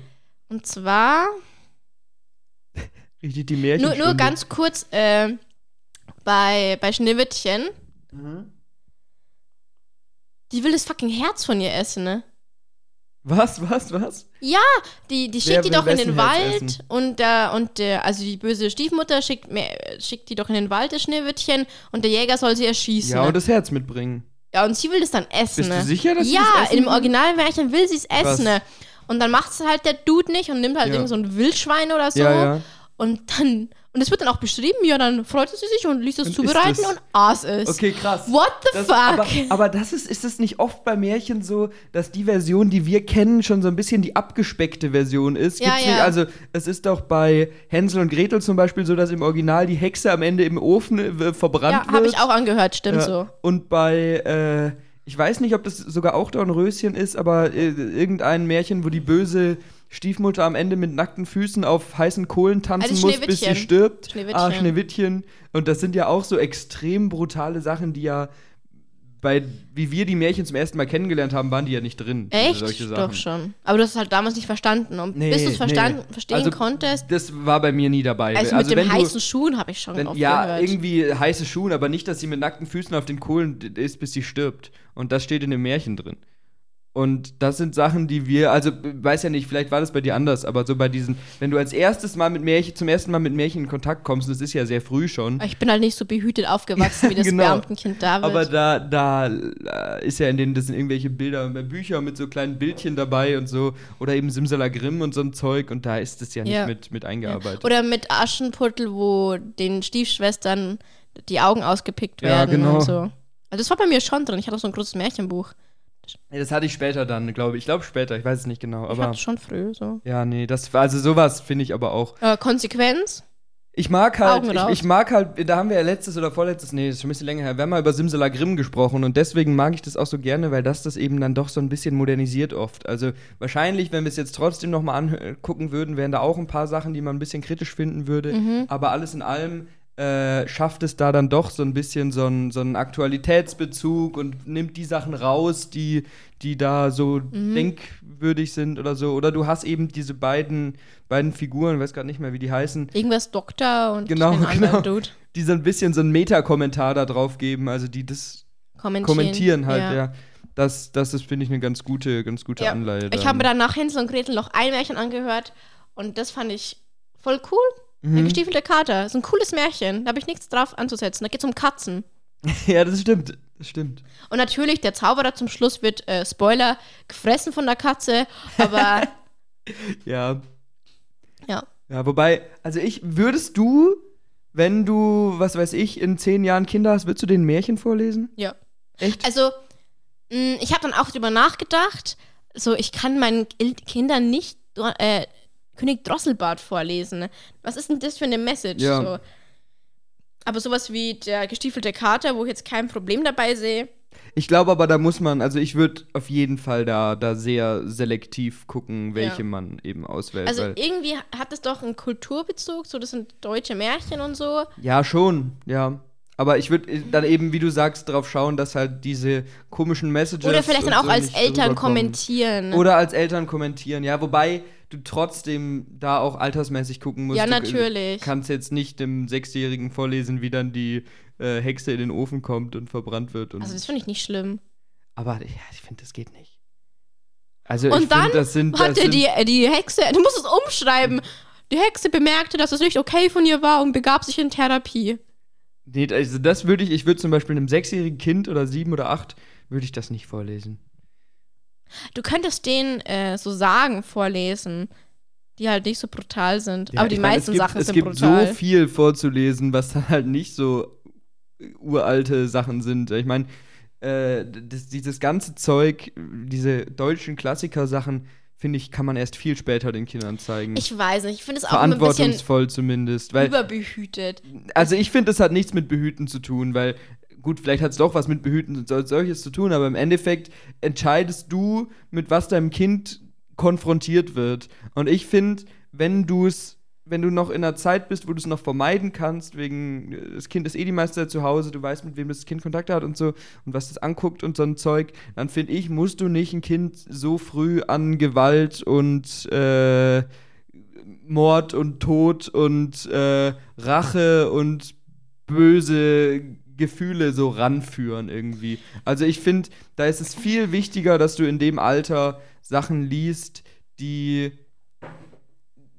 Und zwar, Richtig die Märchen. nur, nur ganz kurz, äh, bei, bei Schneewittchen. Mhm. Die will das fucking Herz von ihr essen, ne? Was, was, was? Ja, die, die schickt die doch in den Wald essen? und der, und der, also die böse Stiefmutter schickt, mir- schickt die doch in den Wald, das Schneewittchen, und der Jäger soll sie erschießen. Ja, ne? und das Herz mitbringen. ja, und sie will das dann essen. Bist ne? du sicher, dass sie Ja, das essen im? Originalmärchen will sie es essen. Ne? Und dann macht es halt der Dude nicht und nimmt halt Ja. irgend so ein Wildschwein oder so. Ja, ja. Und dann, und es wird dann auch beschrieben, ja, dann freute sie sich und ließ es Und zubereiten und aß es. Okay, krass. What the Das, fuck? aber, aber das ist, ist es nicht oft bei Märchen so, dass die Version, die wir kennen, schon so ein bisschen die abgespeckte Version ist? Ja, Gibt's ja. Nicht, also, es ist doch bei Hänsel und Gretel zum Beispiel so, dass im Original die Hexe am Ende im Ofen äh, verbrannt ja, wird. habe ich auch angehört, stimmt Ja. so. Und bei, äh, ich weiß nicht, ob das sogar auch Dornröschen ist, aber äh, irgendein Märchen, wo die böse Stiefmutter am Ende mit nackten Füßen auf heißen Kohlen tanzen Also muss, bis sie stirbt. Schneewittchen. Ah, Schneewittchen. Und das sind ja auch so extrem brutale Sachen, die ja bei, wie wir die Märchen zum ersten Mal kennengelernt haben, waren die ja nicht drin. Echt? Solche Sachen. Doch schon. Aber du hast es halt damals nicht verstanden. Und Nee, bis du es verstanden, nee. verstehen Also, konntest, Das war bei mir nie dabei. also mit wenn dem du- heißen Schuhen habe ich schon Wenn, oft ja, gehört. irgendwie heiße Schuhe, aber nicht, dass sie mit nackten Füßen auf den Kohlen ist, bis sie stirbt. Und das steht in dem Märchen drin. Und das sind Sachen, die wir, also weiß ja nicht, vielleicht war das bei dir anders, aber so bei diesen, wenn du als erstes Mal mit Märchen, zum ersten Mal mit Märchen in Kontakt kommst, und das ist ja sehr früh schon, Ich bin halt nicht so behütet aufgewachsen wie das Genau. Beamtenkind David. aber da, da äh, ist ja in denen, das sind irgendwelche Bilder, äh, Bücher mit so kleinen Bildchen dabei und so, oder eben Simsalagrim und so ein Zeug, und da ist das ja nicht Ja. mit, mit eingearbeitet. Oder mit Aschenputtel, wo den Stiefschwestern die Augen ausgepickt Ja, werden genau. und so. Also das war bei mir schon drin. Ich hatte auch so ein großes Märchenbuch. Nee, das hatte ich später dann, glaube ich. Ich glaube später, ich weiß es nicht genau, ich aber. hatte schon früh so. Ja, nee, das also sowas finde ich aber auch. Äh, Konsequenz? Ich mag halt, ich, ich mag halt, da haben wir ja letztes oder vorletztes, nee, das ist schon ein bisschen länger her, wir haben mal über Simsalagrim gesprochen und deswegen mag ich das auch so gerne, weil das das eben dann doch so ein bisschen modernisiert oft. Also wahrscheinlich, wenn wir es jetzt trotzdem nochmal angucken würden, wären da auch ein paar Sachen, die man ein bisschen kritisch finden würde, Mhm. aber alles in allem äh, schafft es da dann doch so ein bisschen so einen so einen Aktualitätsbezug und nimmt die Sachen raus, die, die da so Mhm. denkwürdig sind oder so. Oder du hast eben diese beiden, beiden Figuren, weiß gerade nicht mehr, wie die heißen, Irgendwas Doktor und Genau, genau. Dude. die so ein bisschen so einen Meta-Kommentar da drauf geben, also die das Kommentieren, kommentieren halt, ja. Das, das ist, finde ich, eine ganz gute, ganz gute Ja. Anleihe. Ich habe mir dann nach Hänsel und Gretel noch ein Märchen angehört und das fand ich voll cool. Der Mhm. gestiefelte Kater. ist ein cooles Märchen. Da habe ich nichts drauf anzusetzen. Da geht es um Katzen. ja, das stimmt. Das stimmt. Und natürlich, der Zauberer zum Schluss wird, äh, Spoiler, gefressen von der Katze. Aber Ja. ja. Ja, wobei, also ich, würdest du, wenn du, was weiß ich, in zehn Jahren Kinder hast, würdest du den Märchen vorlesen? Ja. Echt? Also, mh, ich habe dann auch drüber nachgedacht. So, ich kann meinen Kindern nicht äh, König Drosselbart vorlesen. Was ist denn das für eine Message? Ja. So. Aber sowas wie der gestiefelte Kater, wo ich jetzt kein Problem dabei sehe. Ich glaube aber, da muss man, also ich würde auf jeden Fall da, da sehr selektiv gucken, welche Ja. man eben auswählt. Also irgendwie hat es doch einen Kulturbezug, so das sind deutsche Märchen und so. ja, schon, ja. Aber ich würde dann eben, wie du sagst, darauf schauen, dass halt diese komischen Messages. Oder vielleicht dann auch so als Eltern kommentieren. Oder als Eltern kommentieren, ja. Wobei du trotzdem da auch altersmäßig gucken musst. Ja, Du natürlich. kannst jetzt nicht dem Sechsjährigen vorlesen, wie dann die äh, Hexe in den Ofen kommt und verbrannt wird. Und also das finde ich nicht schlimm. aber ja, ich finde, das geht nicht. Also Und ich dann find, das sind, das Hatte sind die, äh, die Hexe, du musst es umschreiben. Die Hexe bemerkte, dass es nicht okay von ihr war und begab sich in Therapie. Nee, also das würde ich, ich würde zum Beispiel einem sechsjährigen Kind oder sieben oder acht, würde ich das nicht vorlesen. Du könntest denen äh, so Sagen vorlesen, die halt nicht so brutal sind. Ja, aber die meisten es gibt, Sachen es sind gibt brutal. so viel vorzulesen, was dann halt nicht so uralte Sachen sind. Ich meine, äh, das, dieses ganze Zeug, diese deutschen Klassiker-Sachen, finde ich, kann man erst viel später den Kindern zeigen. ich weiß nicht, ich finde es auch immer ein bisschen Verantwortungsvoll zumindest. Weil, überbehütet. also ich finde, das hat nichts mit Behüten zu tun, weil gut, vielleicht hat es doch was mit Behüten und sol- solches zu tun, aber im Endeffekt entscheidest du, mit was deinem Kind konfrontiert wird. Und ich finde, wenn du es, wenn du noch in einer Zeit bist, wo du es noch vermeiden kannst, wegen äh, das Kind ist eh die meiste Zeit zu Hause, du weißt, mit wem das Kind Kontakt hat und so und was das anguckt und so ein Zeug, dann finde ich, musst du nicht ein Kind so früh an Gewalt und äh, Mord und Tod und äh, Rache und böse Gefühle so ranführen irgendwie. Also ich finde, da ist es viel wichtiger, dass du in dem Alter Sachen liest, die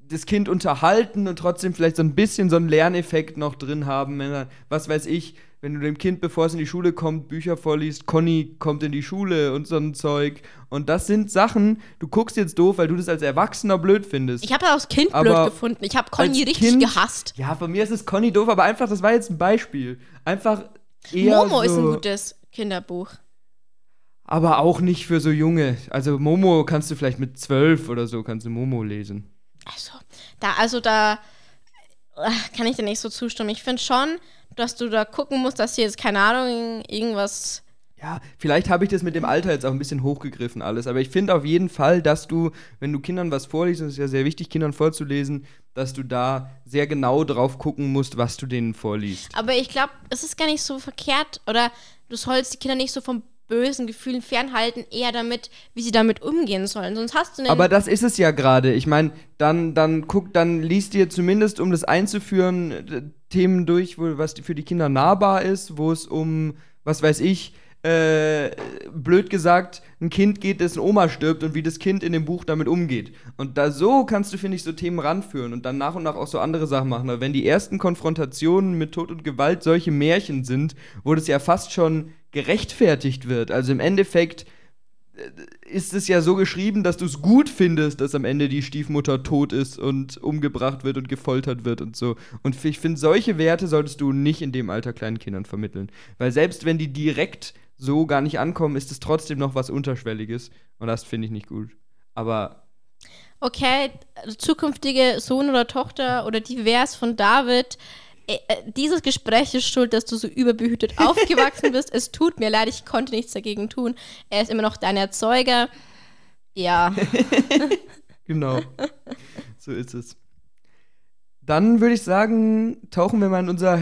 das Kind unterhalten und trotzdem vielleicht so ein bisschen so einen Lerneffekt noch drin haben. Was weiß ich, wenn du dem Kind, bevor es in die Schule kommt, Bücher vorliest, Conny kommt in die Schule und so ein Zeug. Und das sind Sachen, du guckst jetzt doof, weil du das als Erwachsener blöd findest. Ich habe das als Kind blöd Aber gefunden. Ich habe Conny richtig Kind- gehasst. Ja, von mir ist es Conny doof, aber einfach, das war jetzt ein Beispiel. Einfach eher Momo so, ist ein gutes Kinderbuch. Aber auch nicht für so junge. Also Momo kannst du vielleicht mit zwölf oder so, kannst du Momo lesen. Also, da, also da kann ich dir nicht so zustimmen. Ich finde schon, dass du da gucken musst, dass hier jetzt, keine Ahnung, irgendwas. Ja, vielleicht habe ich das mit dem Alter jetzt auch ein bisschen hochgegriffen alles, aber ich finde auf jeden Fall, dass du, wenn du Kindern was vorliest, und es ist ja sehr wichtig, Kindern vorzulesen, dass du da sehr genau drauf gucken musst, was du denen vorliest. Aber ich glaube, es ist gar nicht so verkehrt oder du sollst die Kinder nicht so von bösen Gefühlen fernhalten, eher damit, wie sie damit umgehen sollen. Sonst hast du einen. Aber das ist es ja gerade. Ich meine, dann, dann guck, dann liest dir zumindest, um das einzuführen, Themen durch, wo was für die Kinder nahbar ist, wo es um, was weiß ich, äh, blöd gesagt, ein Kind geht, dessen Oma stirbt und wie das Kind in dem Buch damit umgeht. Und da so kannst du, finde ich, so Themen ranführen und dann nach und nach auch so andere Sachen machen. Aber wenn die ersten Konfrontationen mit Tod und Gewalt solche Märchen sind, wo das ja fast schon gerechtfertigt wird. Also im Endeffekt ist es ja so geschrieben, dass du es gut findest, dass am Ende die Stiefmutter tot ist und umgebracht wird und gefoltert wird und so. Und ich finde, solche Werte solltest du nicht in dem Alter kleinen Kindern vermitteln. Weil selbst wenn die direkt so gar nicht ankommen, ist es trotzdem noch was Unterschwelliges. Und das finde ich nicht gut. Aber okay, zukünftige Sohn oder Tochter oder divers von David, äh, äh, dieses Gespräch ist schuld, dass du so überbehütet aufgewachsen bist. Es tut mir leid, ich konnte nichts dagegen tun. Er ist immer noch dein Erzeuger. Ja. genau. so ist es. Dann würde ich sagen, tauchen wir mal in unser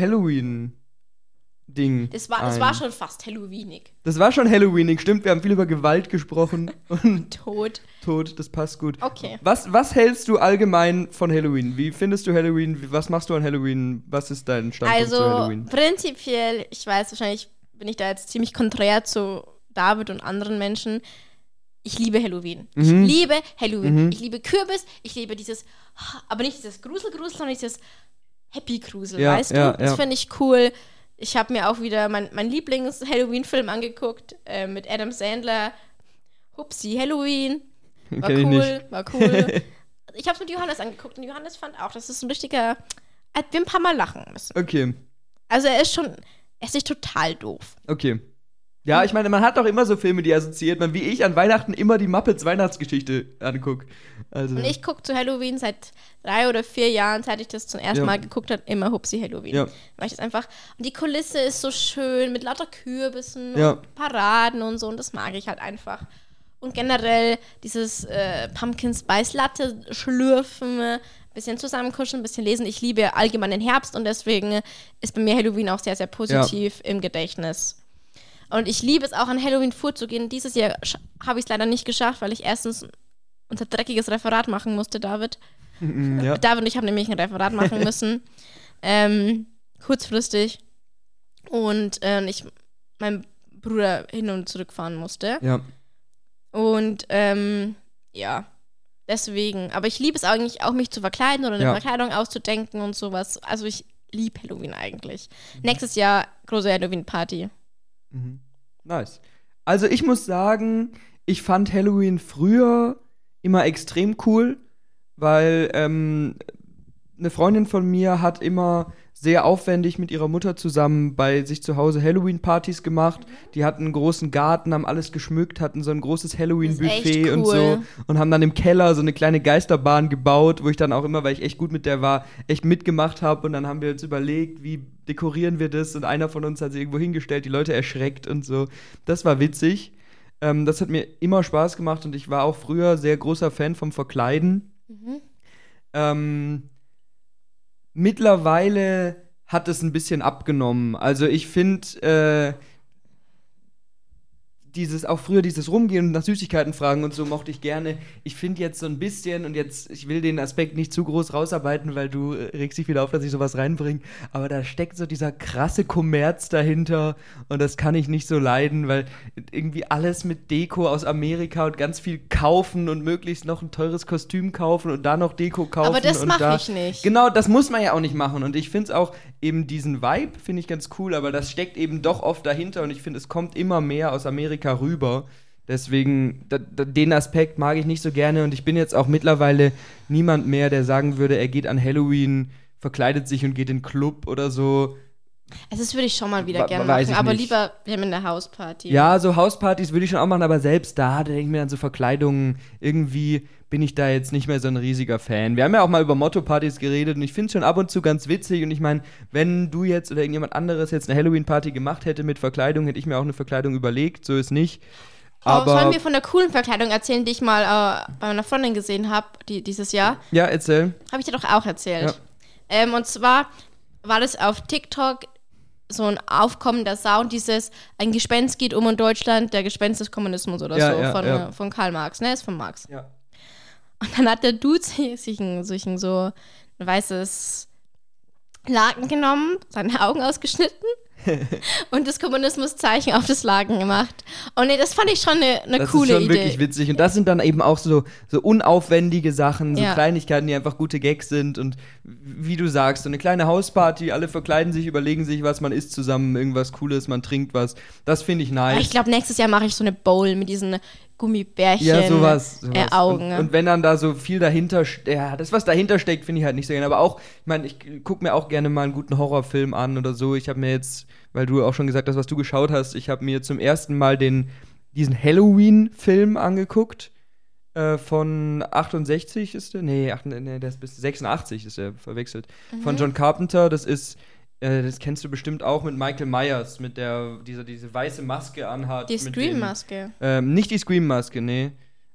Halloween-Ding. Das war, das ein. war schon fast Halloweenig. Das war schon Halloweenig, stimmt. Wir haben viel über Gewalt gesprochen und Tot. Tod, das passt gut. Okay. Was, was hältst du allgemein von Halloween? Wie findest du Halloween? Was machst du an Halloween? Was ist dein Standpunkt zu Also Halloween? prinzipiell, ich weiß wahrscheinlich, bin ich da jetzt ziemlich konträr zu David und anderen Menschen. Ich liebe Halloween. Mhm. Ich liebe Halloween. Mhm. Ich liebe Kürbis. Ich liebe dieses, aber nicht dieses Gruselgrusel, sondern dieses Happy-Grusel, Ja, weißt ja, du? Das ja. finde ich cool. Ich habe mir auch wieder mein, mein Lieblings-Halloween-Film angeguckt äh, mit Adam Sandler. Hupsi, Halloween. War Kenn cool, war cool. ich habe es mit Johannes angeguckt und Johannes fand auch, das ist ein richtiger. Er hat wir ein paar Mal lachen müssen. Okay, Also er ist schon, er ist nicht total doof. okay. Ja, ich meine, man hat doch immer so Filme, die assoziiert man, wie ich an Weihnachten immer die Muppets Weihnachtsgeschichte angucke. Also, Und ich gucke zu Halloween seit drei oder vier Jahren, seit ich das zum ersten Ja. Mal geguckt habe, immer Hupsi Halloween. Ja. Weil ich das einfach. Und die Kulisse ist so schön mit lauter Kürbissen Ja. und Paraden und so. Und das mag ich halt einfach. Und generell dieses äh, Pumpkin Spice Latte schlürfen, äh, bisschen zusammenkuscheln, ein bisschen lesen. Ich liebe allgemein den Herbst und deswegen ist bei mir Halloween auch sehr, sehr positiv im Gedächtnis. Und ich liebe es auch an Halloween vorzugehen. Dieses Jahr habe ich es leider nicht geschafft, weil ich erstens unser dreckiges Referat machen musste, David. ja. David und ich haben nämlich ein Referat machen müssen. ähm, kurzfristig. Und äh, ich mein Bruder hin und zurück fahren musste. ja. Und ähm, ja, deswegen. Aber ich liebe es eigentlich auch, mich zu verkleiden oder eine Ja. Verkleidung auszudenken und sowas. Also ich liebe Halloween eigentlich. Mhm. Nächstes Jahr große Halloween-Party. Mhm. Nice. Also ich muss sagen, ich fand Halloween früher immer extrem cool, weil ähm, eine Freundin von mir hat immer sehr aufwendig mit ihrer Mutter zusammen bei sich zu Hause Halloween-Partys gemacht. Die hatten einen großen Garten, haben alles geschmückt, hatten so ein großes Halloween-Buffet echt und so cool. und haben dann im Keller so eine kleine Geisterbahn gebaut, wo ich dann auch immer, weil ich echt gut mit der war, echt mitgemacht habe und dann haben wir uns überlegt, wie dekorieren wir das und einer von uns hat sich irgendwo hingestellt, die Leute erschreckt und so. Das war witzig. Ähm, das hat mir immer Spaß gemacht und ich war auch früher sehr großer Fan vom Verkleiden. Mhm. Ähm, mittlerweile hat es ein bisschen abgenommen. Also ich finde, äh, dieses, auch früher dieses Rumgehen und nach Süßigkeiten fragen und so mochte ich gerne. Ich finde jetzt so ein bisschen, und jetzt, ich will den Aspekt nicht zu groß rausarbeiten, weil du äh, regst dich wieder auf, dass ich sowas reinbringe, aber da steckt so dieser krasse Kommerz dahinter und das kann ich nicht so leiden, weil irgendwie alles mit Deko aus Amerika und ganz viel kaufen und möglichst noch ein teures Kostüm kaufen und da noch Deko kaufen. Aber das mache da- ich nicht. Genau, das muss man ja auch nicht machen. Und ich finde es auch eben diesen Vibe, finde ich ganz cool, aber das steckt eben doch oft dahinter und ich finde, es kommt immer mehr aus Amerika rüber. Deswegen, da, da, den Aspekt mag ich nicht so gerne und ich bin jetzt auch mittlerweile niemand mehr, der sagen würde, er geht an Halloween, verkleidet sich und geht in den Club oder so. Also das würde ich schon mal wieder gerne machen, aber nicht. lieber wir haben eine Hausparty. Ja, so Hauspartys würde ich schon auch machen, aber selbst da, da denke ich mir an so Verkleidungen, irgendwie bin ich da jetzt nicht mehr so ein riesiger Fan. Wir haben ja auch mal über Motto-Partys geredet und ich finde es schon ab und zu ganz witzig und ich meine, wenn du jetzt oder irgendjemand anderes jetzt eine Halloween-Party gemacht hätte mit Verkleidung, hätte ich mir auch eine Verkleidung überlegt, so ist nicht. Aber sollen wir von der coolen Verkleidung erzählen, die ich mal äh, bei meiner Freundin gesehen habe, die, dieses Jahr? ja, erzähl. Habe ich dir doch auch erzählt. Ja. Ähm, und zwar war das auf TikTok so ein aufkommender Sound, dieses ein Gespenst geht um in Deutschland, der Gespenst des Kommunismus oder Ja, so, ja, von, ja. äh, von Karl Marx, ne? Ist von Marx. Ja. Und dann hat der Dude sich, sich, ein, sich ein so ein weißes Laken genommen, seine Augen ausgeschnitten und das Kommunismuszeichen auf das Laken gemacht. Und nee, das fand ich schon eine, eine Das coole ist schon Idee. wirklich witzig. Und das sind dann eben auch so, so unaufwendige Sachen, so Ja. Kleinigkeiten, die einfach gute Gags sind. Und wie du sagst, so eine kleine Hausparty, alle verkleiden sich, überlegen sich, was man isst zusammen, irgendwas Cooles, man trinkt was. Das finde ich nice. Ich glaube, nächstes Jahr mache ich so eine Bowl mit diesen Gummibärchen. Ja, sowas. sowas. Äh, Augen. Und, und wenn dann da so viel dahinter, ja, das, was dahinter steckt, finde ich halt nicht so gerne. Aber auch, ich meine, ich gucke mir auch gerne mal einen guten Horrorfilm an oder so. Ich habe mir jetzt, weil du auch schon gesagt hast, was du geschaut hast, ich habe mir zum ersten Mal den, diesen Halloween-Film angeguckt. Äh, von 68 ist der? Nee, ach, nee, der ist bis 86 ist der verwechselt. Mhm. Von John Carpenter, das ist. Äh, Das kennst du bestimmt auch mit Michael Myers, mit der dieser diese weiße Maske anhat. die Scream-Maske. ähm, nicht die Scream-Maske, nee.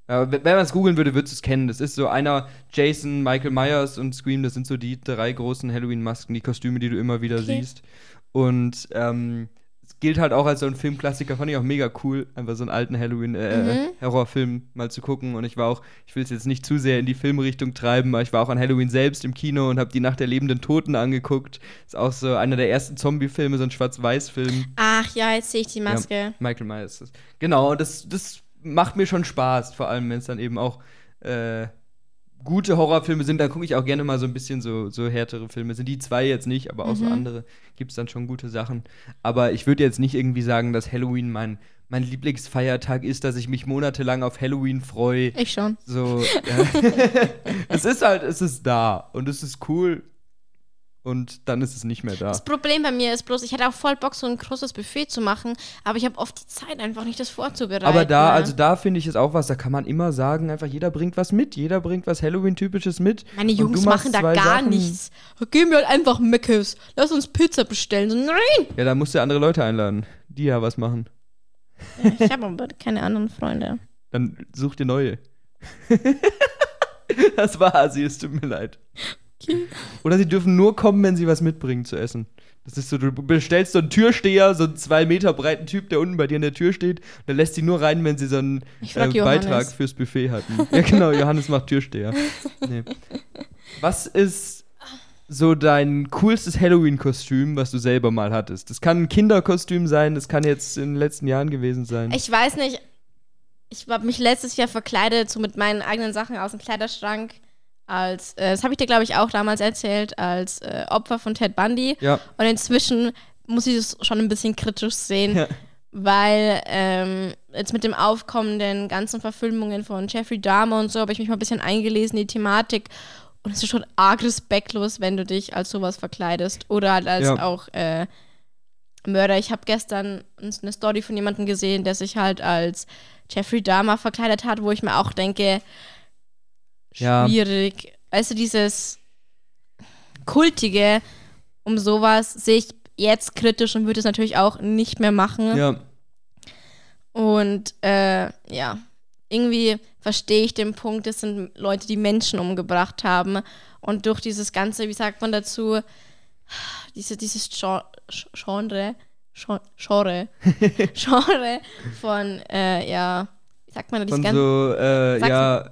Äh, wenn man es googeln würde, würdest du es kennen. Das ist so einer, Jason, Michael Myers und Scream, das sind so die drei großen Halloween-Masken, die Kostüme, die du immer wieder Okay. siehst. Und ähm, gilt halt auch als so ein Filmklassiker, fand ich auch mega cool, einfach so einen alten Halloween-Horrorfilm mal zu gucken. Und ich war auch, ich will es jetzt nicht zu sehr in die Filmrichtung treiben, aber ich war auch an Halloween selbst im Kino und habe die Nacht der lebenden Toten angeguckt. Ist auch so einer der ersten Zombie-Filme, so ein Schwarz-Weiß-Film. Ach ja, jetzt sehe ich die Maske. Ja, Michael Myers. Genau, das, das macht mir schon Spaß, vor allem wenn es dann eben auch äh, gute Horrorfilme sind. Da gucke ich auch gerne mal so ein bisschen so, so härtere Filme. Sind die zwei jetzt nicht, aber auch so Mhm. andere gibt es dann schon gute Sachen. Aber ich würde jetzt nicht irgendwie sagen, dass Halloween mein, mein Lieblingsfeiertag ist, dass ich mich monatelang auf Halloween freue. Ich schon. So, ja. es ist halt, es ist da und es ist cool. Und dann ist es nicht mehr da. Das Problem bei mir ist bloß, ich hätte auch voll Bock, so ein großes Buffet zu machen, aber ich habe oft die Zeit einfach nicht, das vorzubereiten. Aber da, ne? also da finde ich es auch was, da kann man immer sagen, einfach jeder bringt was mit, jeder bringt was Halloween-typisches mit. Meine Und du Jungs machen da gar Sachen. nichts. Geben wir halt einfach Meckes. Lass uns Pizza bestellen. So, nein! Ja, da musst du andere Leute einladen, die ja was machen. Ich habe aber keine anderen Freunde. Dann such dir neue. das war sie, es tut mir leid. Okay. Oder sie dürfen nur kommen, wenn sie was mitbringen zu essen. Das ist so, du bestellst so einen Türsteher, so einen zwei Meter breiten Typ, der unten bei dir in der Tür steht. Und der lässt sie nur rein, wenn sie so einen äh. Beitrag fürs Buffet hatten. ja, genau, Johannes macht Türsteher. Nee. Was ist so dein coolstes Halloween-Kostüm, was du selber mal hattest? Das kann ein Kinderkostüm sein, das kann jetzt in den letzten Jahren gewesen sein. Ich weiß nicht. Ich habe mich letztes Jahr verkleidet, so mit meinen eigenen Sachen aus dem Kleiderschrank. Als, äh, das habe ich dir, glaube ich, auch damals erzählt, als äh, Opfer von Ted Bundy. ja. Und inzwischen muss ich es schon ein bisschen kritisch sehen, Ja. weil ähm, jetzt mit dem aufkommenden ganzen Verfilmungen von Jeffrey Dahmer und so habe ich mich mal ein bisschen eingelesen in die Thematik. Und es ist schon arg respektlos, wenn du dich als sowas verkleidest. Oder halt als Ja. auch äh, Mörder. Ich habe gestern eine Story von jemandem gesehen, der sich halt als Jeffrey Dahmer verkleidet hat, wo ich mir auch denke. Schwierig. Weißt du, dieses Kultige um sowas sehe ich jetzt kritisch und würde es natürlich auch nicht mehr machen. ja. Und äh, ja, irgendwie verstehe ich den Punkt, das sind Leute, die Menschen umgebracht haben. Und durch dieses ganze, wie sagt man dazu, diese, dieses Gen- Genre, Gen- Genre, Genre von, äh, ja, wie sagt man da, Von so, äh, ja,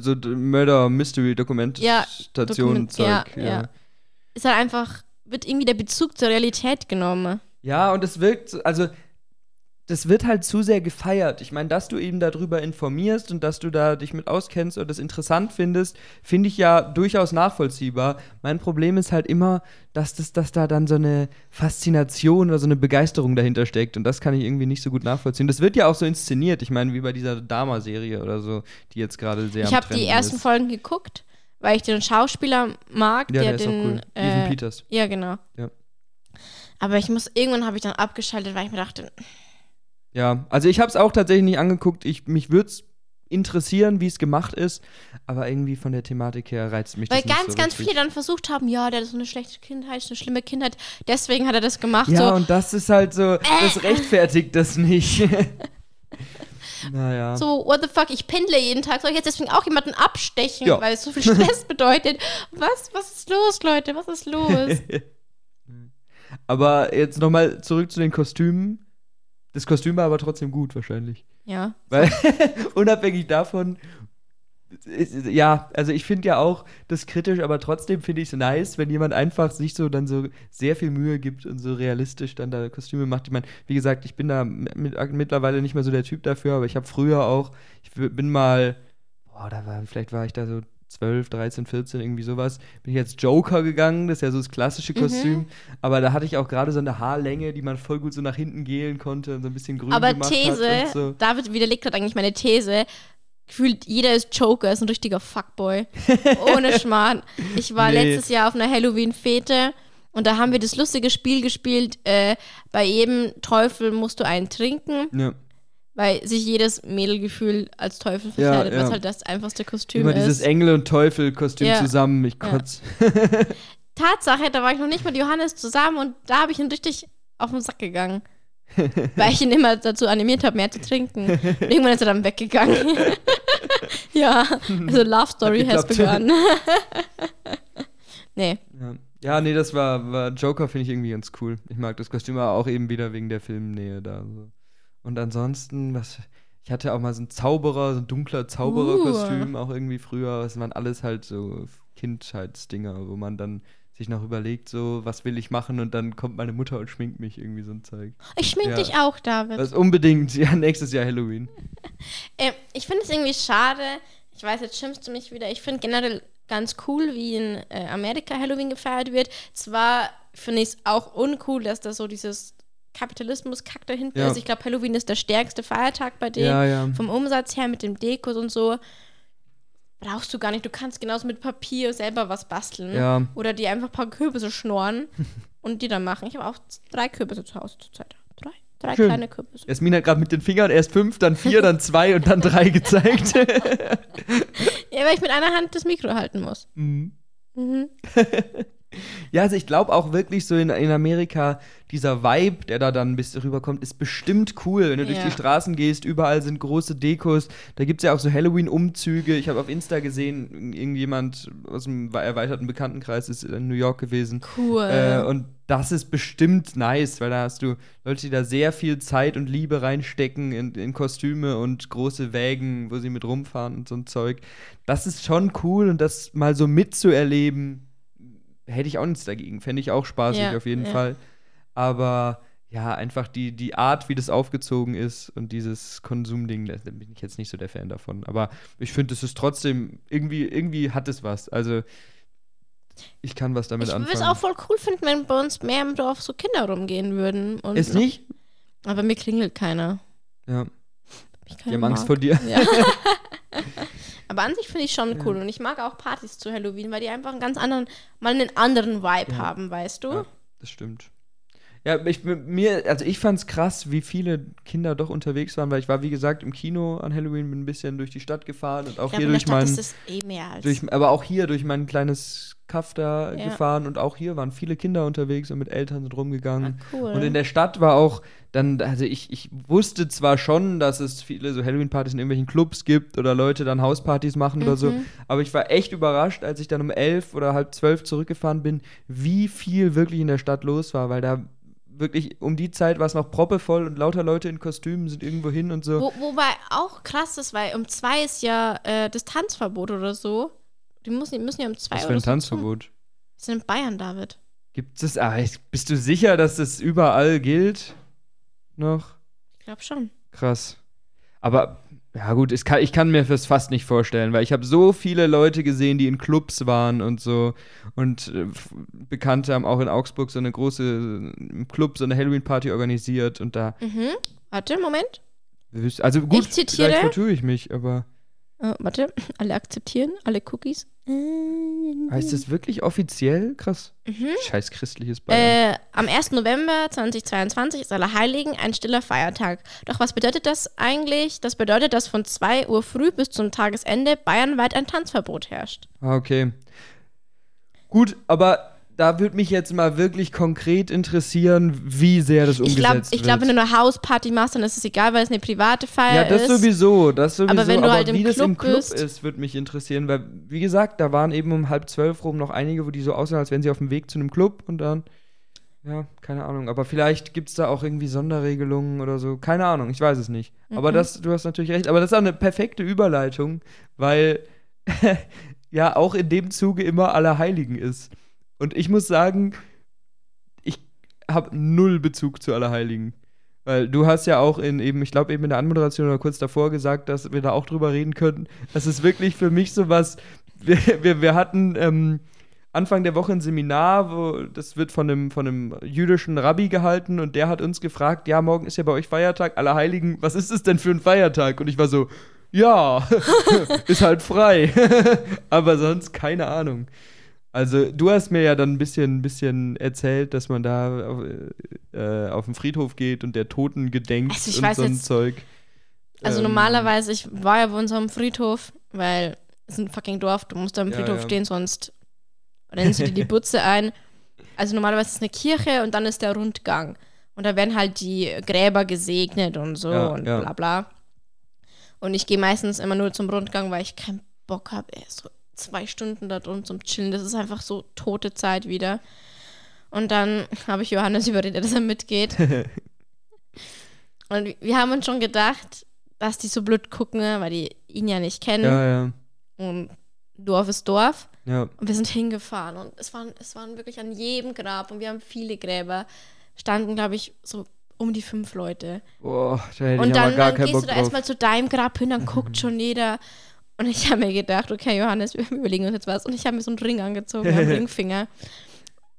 so D- Murder-Mystery-Dokumentation-Zeug. Dokument- ja, ja. ist halt einfach, wird irgendwie der Bezug zur Realität genommen. Ja, und es wirkt, so- also das wird halt zu sehr gefeiert. Ich meine, dass du eben darüber informierst und dass du da dich mit auskennst und das interessant findest, finde ich ja durchaus nachvollziehbar. Mein Problem ist halt immer, dass, das, dass da dann so eine Faszination oder so eine Begeisterung dahinter steckt und das kann ich irgendwie nicht so gut nachvollziehen. Das wird ja auch so inszeniert. Ich meine, wie bei dieser Dama-Serie oder so, die jetzt gerade sehr ich habe die ersten ist. Folgen geguckt, weil ich den Schauspieler mag, Ja, der, der ist den. auch cool. Äh, Ethan Peters. Ja, genau. Ja. Aber ich muss, irgendwann habe ich dann abgeschaltet, weil ich mir dachte, Ja, also ich habe es auch tatsächlich nicht angeguckt. Ich, mich würde es interessieren, wie es gemacht ist, aber irgendwie von der Thematik her reizt mich weil das nicht ganz, so ganz richtig. viele dann versucht haben, ja, der hat so eine schlechte Kindheit, so eine schlimme Kindheit, deswegen hat er das gemacht. Ja, so, und das ist halt so, das rechtfertigt das nicht. naja. so, what the fuck, ich pendle jeden Tag, soll ich jetzt deswegen auch jemanden abstechen, Ja. weil es so viel Stress bedeutet? Was, was ist los, Leute, was ist los? aber jetzt nochmal zurück zu den Kostümen. Das Kostüm war aber trotzdem gut, wahrscheinlich. ja. Weil, unabhängig davon, ja, also ich finde ja auch das kritisch, aber trotzdem finde ich es nice, wenn jemand einfach sich so dann so sehr viel Mühe gibt und so realistisch dann da Kostüme macht. Ich meine, wie gesagt, ich bin da mit, mittlerweile nicht mehr so der Typ dafür, aber ich habe früher auch, ich bin mal, boah, da war, vielleicht war ich da so 12, 13, 14, irgendwie sowas, bin ich als Joker gegangen, das ist ja so das klassische Kostüm, aber da hatte ich auch gerade so eine Haarlänge, die man voll gut so nach hinten gelen konnte und so ein bisschen grün Aber gemacht These, hat und so. David widerlegt gerade eigentlich meine These. Gefühlt jeder ist Joker, ist ein richtiger Fuckboy. Ohne Schmarrn. Ich war Nee. letztes Jahr auf einer Halloween-Fete und da haben wir das lustige Spiel gespielt. Äh, bei jedem Teufel musst du einen trinken, Ja. Weil sich jedes Mädel gefühlt als Teufel Ja, verkleidet, ja. was halt das einfachste Kostüm Immer dieses ist. Engel- und Teufel-Kostüm Ja. zusammen. Ich Ja. kotz. Tatsache, da war ich noch nicht mit Johannes zusammen und da habe ich ihn richtig auf den Sack gegangen. weil ich ihn immer dazu animiert habe, mehr zu trinken. Und irgendwann ist er dann weggegangen. ja, also Love Story has begun. nee, Ja. ja, nee, das war, war Joker, finde ich irgendwie ganz cool. Ich mag das Kostüm aber auch eben wieder wegen der Filmnähe da. So. Und ansonsten, was. Ich hatte auch mal so einen Zauberer, so ein dunkler Zaubererkostüm, auch irgendwie früher. Das waren alles halt so Kindheitsdinger, wo man dann sich noch überlegt, so, was will ich machen? Und dann kommt meine Mutter und schminkt mich irgendwie so ein Zeug. ich schmink Ja. dich auch, David. Das unbedingt, ja, nächstes Jahr Halloween. Äh, ich finde es irgendwie schade. Ich weiß, jetzt schimpfst du mich wieder. Ich finde generell ganz cool, wie in äh, Amerika Halloween gefeiert wird. Zwar finde ich es auch uncool, dass da so dieses Kapitalismus-Kack dahinter Ja. ist. Ich glaube, Halloween ist der stärkste Feiertag bei denen. Ja, ja. Vom Umsatz her mit dem Dekos und so. brauchst du gar nicht. Du kannst genauso mit Papier selber was basteln. Oder die einfach ein paar Kürbisse schnorren und die dann machen. Ich habe auch drei Kürbisse zu Hause zurzeit. Drei. Drei Schön. kleine Kürbisse. Jasmin hat gerade mit den Fingern erst fünf, dann vier, dann zwei und dann drei gezeigt. Ja, weil ich mit einer Hand das Mikro halten muss. Mhm. Mhm. Ja, also ich glaube auch wirklich so in, in Amerika, dieser Vibe, der da dann ein bisschen rüberkommt, ist bestimmt cool. Wenn du durch Ja. die Straßen gehst, überall sind große Dekos. Da gibt es ja auch so Halloween-Umzüge. Ich habe auf Insta gesehen, irgendjemand aus dem erweiterten Bekanntenkreis ist in New York gewesen. Cool. Äh, und das ist bestimmt nice, weil da hast du Leute, die da sehr viel Zeit und Liebe reinstecken in, in Kostüme und große Wägen, wo sie mit rumfahren und so ein Zeug. Das ist schon cool und das mal so mitzuerleben, hätte ich auch nichts dagegen. Fände ich auch spaßig Ja, auf jeden ja. Fall. Aber ja, einfach die, die Art, wie das aufgezogen ist und dieses Konsumding, da bin ich jetzt nicht so der Fan davon. Aber ich finde, es ist trotzdem, irgendwie, irgendwie hat es was. Also ich kann was damit ich würde anfangen. es auch voll cool finden, wenn bei uns mehr im Dorf so Kinder rumgehen würden. Und Ist nicht? Aber mir klingelt keiner. Ja. Ich Die haben Angst vor dir. Ja. Aber an sich finde ich schon cool. Und ich mag auch Partys zu Halloween, weil die einfach einen ganz anderen, mal einen anderen Vibe Ja. haben, weißt du? Ja, das stimmt. Ja, ich, mir, also ich fand's krass, wie viele Kinder doch unterwegs waren, weil ich war, wie gesagt, im Kino an Halloween, bin ein bisschen durch die Stadt gefahren und auch ich glaube, hier durch Stadt mein, ist es eh mehr als. durch, aber auch hier durch mein kleines Kaff da Ja. gefahren und auch hier waren viele Kinder unterwegs und mit Eltern sind rumgegangen. Ah, cool. Und in der Stadt war auch dann, also ich, ich wusste zwar schon, dass es viele so Halloween-Partys in irgendwelchen Clubs gibt oder Leute dann Hauspartys machen oder so, Mhm. aber ich war echt überrascht, als ich dann um elf oder halb zwölf zurückgefahren bin, wie viel wirklich in der Stadt los war, weil da wirklich um die Zeit war es noch proppevoll und lauter Leute in Kostümen sind irgendwo hin und so. Wo, wobei auch krass ist, weil um zwei ist ja äh, das Tanzverbot oder so. Die müssen, müssen ja um zwei Was für oder ein Tanzverbot? Wir sind in Bayern, David. Gibt es? Ah, ich- bist du sicher, dass das überall gilt? Noch? Ich glaube schon. Krass. Aber ja gut, es kann, ich kann mir das fast nicht vorstellen, weil ich habe so viele Leute gesehen, die in Clubs waren und so. Und äh, Bekannte haben auch in Augsburg so eine große im Club so eine Halloween-Party organisiert und da. Mhm. Warte, Moment. Also gut, Ich zitiere. vielleicht vertue ich mich, aber Äh, warte, alle akzeptieren, alle Cookies. heißt das wirklich offiziell? Krass. Mhm. Scheiß christliches Bayern. Äh, am 1. November 2022 ist Allerheiligen ein stiller Feiertag. Doch was bedeutet das eigentlich? Das bedeutet, dass von 2 Uhr früh bis zum Tagesende bayernweit ein Tanzverbot herrscht. Ah, okay. Gut, aber da würde mich jetzt mal wirklich konkret interessieren, wie sehr das Ich umgesetzt glaube, wird. ich glaub, wenn du eine Hausparty machst, dann ist es egal, weil es eine private Feier Ja, das ist. sowieso, das sowieso. Aber wenn du halt im wie das im Club Club bist- ist, würde mich interessieren, weil, wie gesagt, da waren eben um halb zwölf rum noch einige, wo die so aussahen, als wären sie auf dem Weg zu einem Club und dann, ja, keine Ahnung. Aber vielleicht gibt es da auch irgendwie Sonderregelungen oder so. Keine Ahnung, ich weiß es nicht. Aber Mhm. das, du hast natürlich recht. Aber das ist auch eine perfekte Überleitung, weil ja auch in dem Zuge immer Allerheiligen ist. Und ich muss sagen, ich habe null Bezug zu Allerheiligen. Weil du hast ja auch in eben, ich glaube eben in der Anmoderation oder kurz davor gesagt, dass wir da auch drüber reden könnten. Das ist wirklich für mich so was. Wir, wir, wir hatten ähm, Anfang der Woche ein Seminar, wo das wird von einem, von einem jüdischen Rabbi gehalten und der hat uns gefragt, ja, morgen ist ja bei euch Feiertag, Allerheiligen, was ist es denn für ein Feiertag? Und ich war so, ja, ist halt frei. Aber sonst keine Ahnung. Also, du hast mir ja dann ein bisschen, ein bisschen erzählt, dass man da auf, äh, auf den Friedhof geht und der Toten gedenkt Also, ich und weiß so ein jetzt- Zeug. Also Ähm, normalerweise, ich war ja bei unserem Friedhof, weil es ist ein fucking Dorf, du musst am Ja, Friedhof ja. stehen, sonst rennst du dir die Butze ein. Also normalerweise ist es eine Kirche und dann ist der Rundgang. Und da werden halt die Gräber gesegnet und so Ja, und ja. bla bla. Und ich gehe meistens immer nur zum Rundgang, weil ich keinen Bock habe, so zwei Stunden da drin zum Chillen. Das ist einfach so tote Zeit wieder. Und dann habe ich Johannes überredet, dass er mitgeht. Und wir haben uns schon gedacht, dass die so blöd gucken, weil die ihn ja nicht kennen. Ja, ja, Und Dorf ist Dorf. ja. Und wir sind hingefahren. Und es waren, es waren wirklich an jedem Grab, und wir haben viele Gräber, standen, glaube ich, so um die fünf Leute. Boah, da hätte und ich aber dann, gar dann keinen gehst Bock du da drauf. erstmal zu deinem Grab hin, dann guckt schon jeder. Und ich habe mir gedacht, okay, Johannes, wir überlegen uns jetzt was. Und ich habe mir so einen Ring angezogen, am Ringfinger.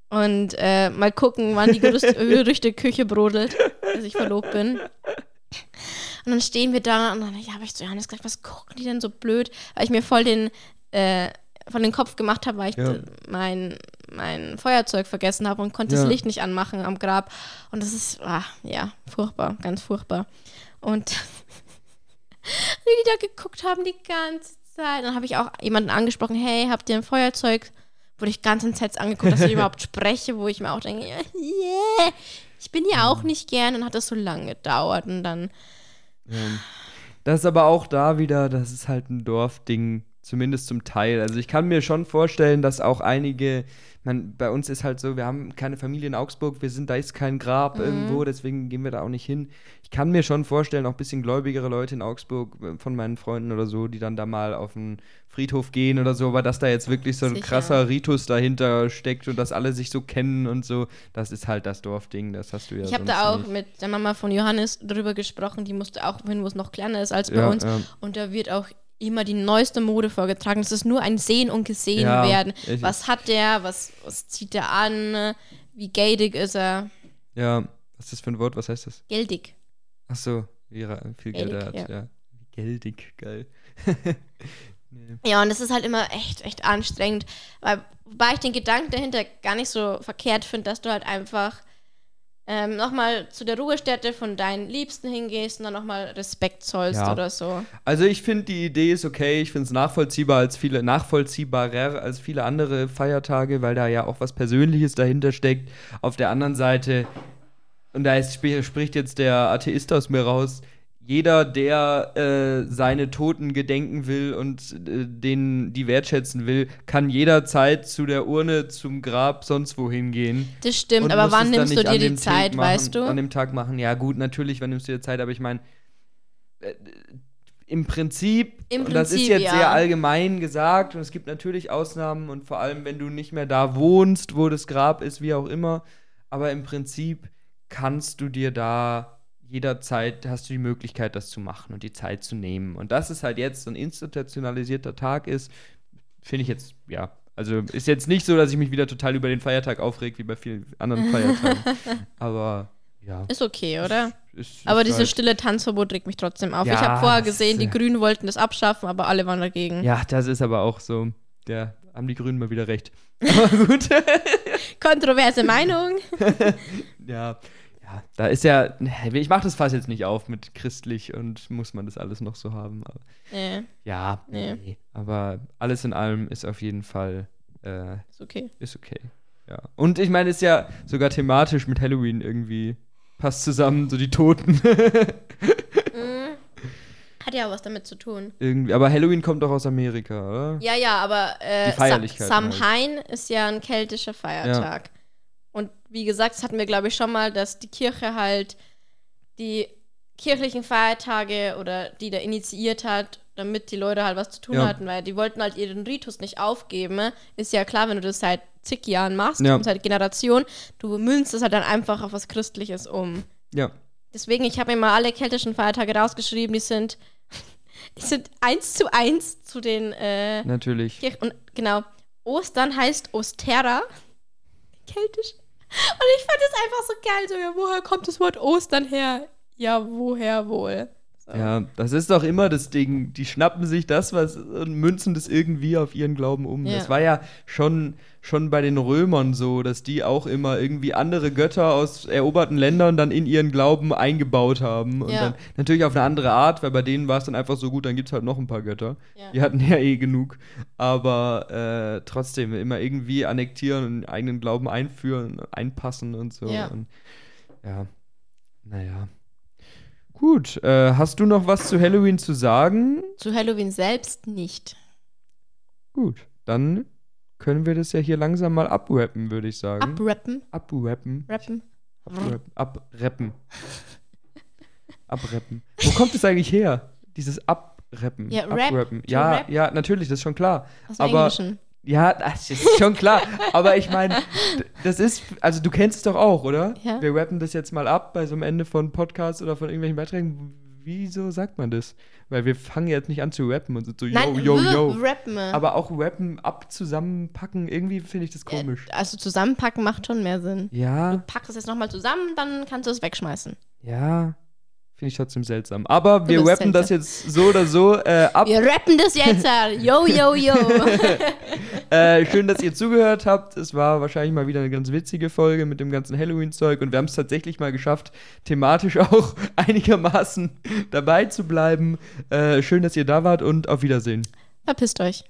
Und äh, mal gucken, wann die Gerüst- Gerüchteküche brodelt, dass ich verlobt bin. Und dann stehen wir da und dann ja, habe ich zu Johannes gesagt, was gucken die denn so blöd? Weil ich mir voll den, äh, von den Kopf gemacht habe, weil ich Ja. mein, mein Feuerzeug vergessen habe und konnte Ja. das Licht nicht anmachen am Grab. Und das ist, ah, ja, furchtbar, ganz furchtbar. Und wie die da geguckt haben die ganze Zeit. Dann habe ich auch jemanden angesprochen, hey, habt ihr ein Feuerzeug? Wurde ich ganz entsetzt angeguckt, dass ich überhaupt spreche, wo ich mir auch denke, yeah, ich bin hier auch nicht gern und hat das so lange gedauert und dann, Ähm, Das ist aber auch da wieder, das ist halt ein Dorfding, zumindest zum Teil. Also ich kann mir schon vorstellen, dass auch einige, man, bei uns ist halt so, wir haben keine Familie in Augsburg, wir sind, da ist kein Grab irgendwo, deswegen gehen wir da auch nicht hin. Ich kann mir schon vorstellen, auch ein bisschen gläubigere Leute in Augsburg äh, von meinen Freunden oder so, die dann da mal auf den Friedhof gehen oder so, aber dass da jetzt wirklich so ein Sicher. krasser Ritus dahinter steckt und dass alle sich so kennen und so, das ist halt das Dorfding, das hast du ja ich habe da auch nicht. mit der Mama von Johannes drüber gesprochen, die musste auch hin, wo es noch kleiner ist als bei Ja, uns. ja. Und da wird auch immer die neueste Mode vorgetragen. Das ist nur ein Sehen und Gesehen Ja, werden. ich- Was hat der? Was, was zieht der an? Wie geldig ist er? Ja, was ist das für ein Wort? Was heißt das? Geldig. Ach so, wie viel Geld er hat, Geldig, ja. ja. Geldig, geil. nee. Ja, und das ist halt immer echt, echt anstrengend. Weil, wobei ich den Gedanken dahinter gar nicht so verkehrt finde, dass du halt einfach ähm, nochmal zu der Ruhestätte von deinen Liebsten hingehst und dann nochmal Respekt zollst Ja. oder so. Also ich finde die Idee ist okay, ich finde es nachvollziehbar als viele, nachvollziehbarer als viele andere Feiertage, weil da ja auch was Persönliches dahinter steckt. Auf der anderen Seite, und da ist, sp- spricht jetzt der Atheist aus mir raus, jeder, der äh, seine Toten gedenken will und äh, denen die wertschätzen will, kann jederzeit zu der Urne, zum Grab, sonst wohin gehen. Das stimmt, aber wann nimmst du dir die Zeit, machen, weißt du? An dem Tag machen. Ja, gut, natürlich, wann nimmst du dir Zeit, aber ich meine, äh, im Prinzip, Im und das ist Prinzip, jetzt ja. sehr allgemein gesagt, und es gibt natürlich Ausnahmen und vor allem, wenn du nicht mehr da wohnst, wo das Grab ist, wie auch immer, aber im Prinzip kannst du dir da jederzeit, hast du die Möglichkeit, das zu machen und die Zeit zu nehmen. Und dass es halt jetzt so ein institutionalisierter Tag ist, finde ich jetzt, ja, also ist jetzt nicht so, dass ich mich wieder total über den Feiertag aufreg, wie bei vielen anderen Feiertagen. Aber ja. Ist okay, oder? Ist, ist Aber dieses halt, stille Tanzverbot regt mich trotzdem auf. Ja, ich habe vorher gesehen, die Grünen wollten das abschaffen, aber alle waren dagegen. Ja, das ist aber auch so. Ja, haben die Grünen mal wieder recht. Aber gut. Kontroverse Meinung. ja. Ja, da ist ja, ich mache das fast jetzt nicht auf mit christlich und muss man das alles noch so haben. Aber, Nee, ja, Nee. nee. aber alles in allem ist auf jeden Fall, äh, ist okay. ist okay. Ja. Und ich meine, ist ja sogar thematisch mit Halloween irgendwie, passt zusammen, so die Toten. Mhm. Hat ja auch was damit zu tun. irgendwie, aber Halloween kommt doch aus Amerika, oder? Ja, ja, aber äh, Die Feierlichkeit Sa halt. Samhain ist ja ein keltischer Feiertag. Und wie gesagt, das hatten wir, glaube ich, schon mal, dass die Kirche halt die kirchlichen Feiertage oder die da initiiert hat, damit die Leute halt was zu tun Ja. hatten, weil die wollten halt ihren Ritus nicht aufgeben. Ist ja klar, wenn du das seit zig Jahren machst, Ja. und seit Generation, du münzt es halt dann einfach auf was Christliches um. Ja. Deswegen, ich habe mir mal alle keltischen Feiertage rausgeschrieben, die sind, die sind eins zu eins zu den äh, Natürlich. Kirch und genau, Ostern heißt Ostera. Keltisch. Und ich fand es einfach so geil. So, ja, woher kommt das Wort Ostern her? Ja, woher wohl? Ja, das ist doch immer das Ding. Die schnappen sich das was und münzen das irgendwie auf ihren Glauben um. Ja. Das war ja schon, schon bei den Römern so, dass die auch immer irgendwie andere Götter aus eroberten Ländern dann in ihren Glauben eingebaut haben. Und Ja. dann natürlich auf eine andere Art, weil bei denen war es dann einfach so gut, dann gibt es halt noch ein paar Götter. Ja. Die hatten ja eh genug. Aber äh, trotzdem immer irgendwie annektieren und eigenen Glauben einführen, einpassen und so. Ja. Und, ja. Naja. Gut, äh, hast du noch was zu Halloween zu sagen? Zu Halloween selbst nicht. Gut, dann können wir das ja hier langsam mal abrappen, würde ich sagen. Abrappen. abrappen. Rappen. Abrappen. Abrappen. abrappen. Wo kommt es eigentlich her? Dieses Abrappen. Ja, Rap, Abrappen. Ja, rap. ja, natürlich, das ist schon klar. Aus dem Aber- Englischen. Ja, das ist schon klar. Aber ich meine, das ist, also du kennst es doch auch, oder? Ja. Wir rappen das jetzt mal ab bei so einem Ende von Podcasts oder von irgendwelchen Beiträgen. Wieso sagt man das? Weil wir fangen jetzt nicht an zu rappen und so, yo, Nein, yo, yo. Rappen. Aber auch rappen, ab, zusammenpacken, irgendwie finde ich das komisch. Also zusammenpacken macht schon mehr Sinn. Ja, Pack es jetzt nochmal zusammen, dann kannst du es wegschmeißen. ja, Finde ich trotzdem seltsam. Aber Du wir rappen das jetzt so oder so äh, ab. Wir rappen das jetzt. Yo, yo, yo. Äh, schön, dass ihr zugehört habt. Es war wahrscheinlich mal wieder eine ganz witzige Folge mit dem ganzen Halloween-Zeug und wir haben es tatsächlich mal geschafft, thematisch auch einigermaßen dabei zu bleiben. Äh, schön, dass ihr da wart und auf Wiedersehen. Verpisst euch.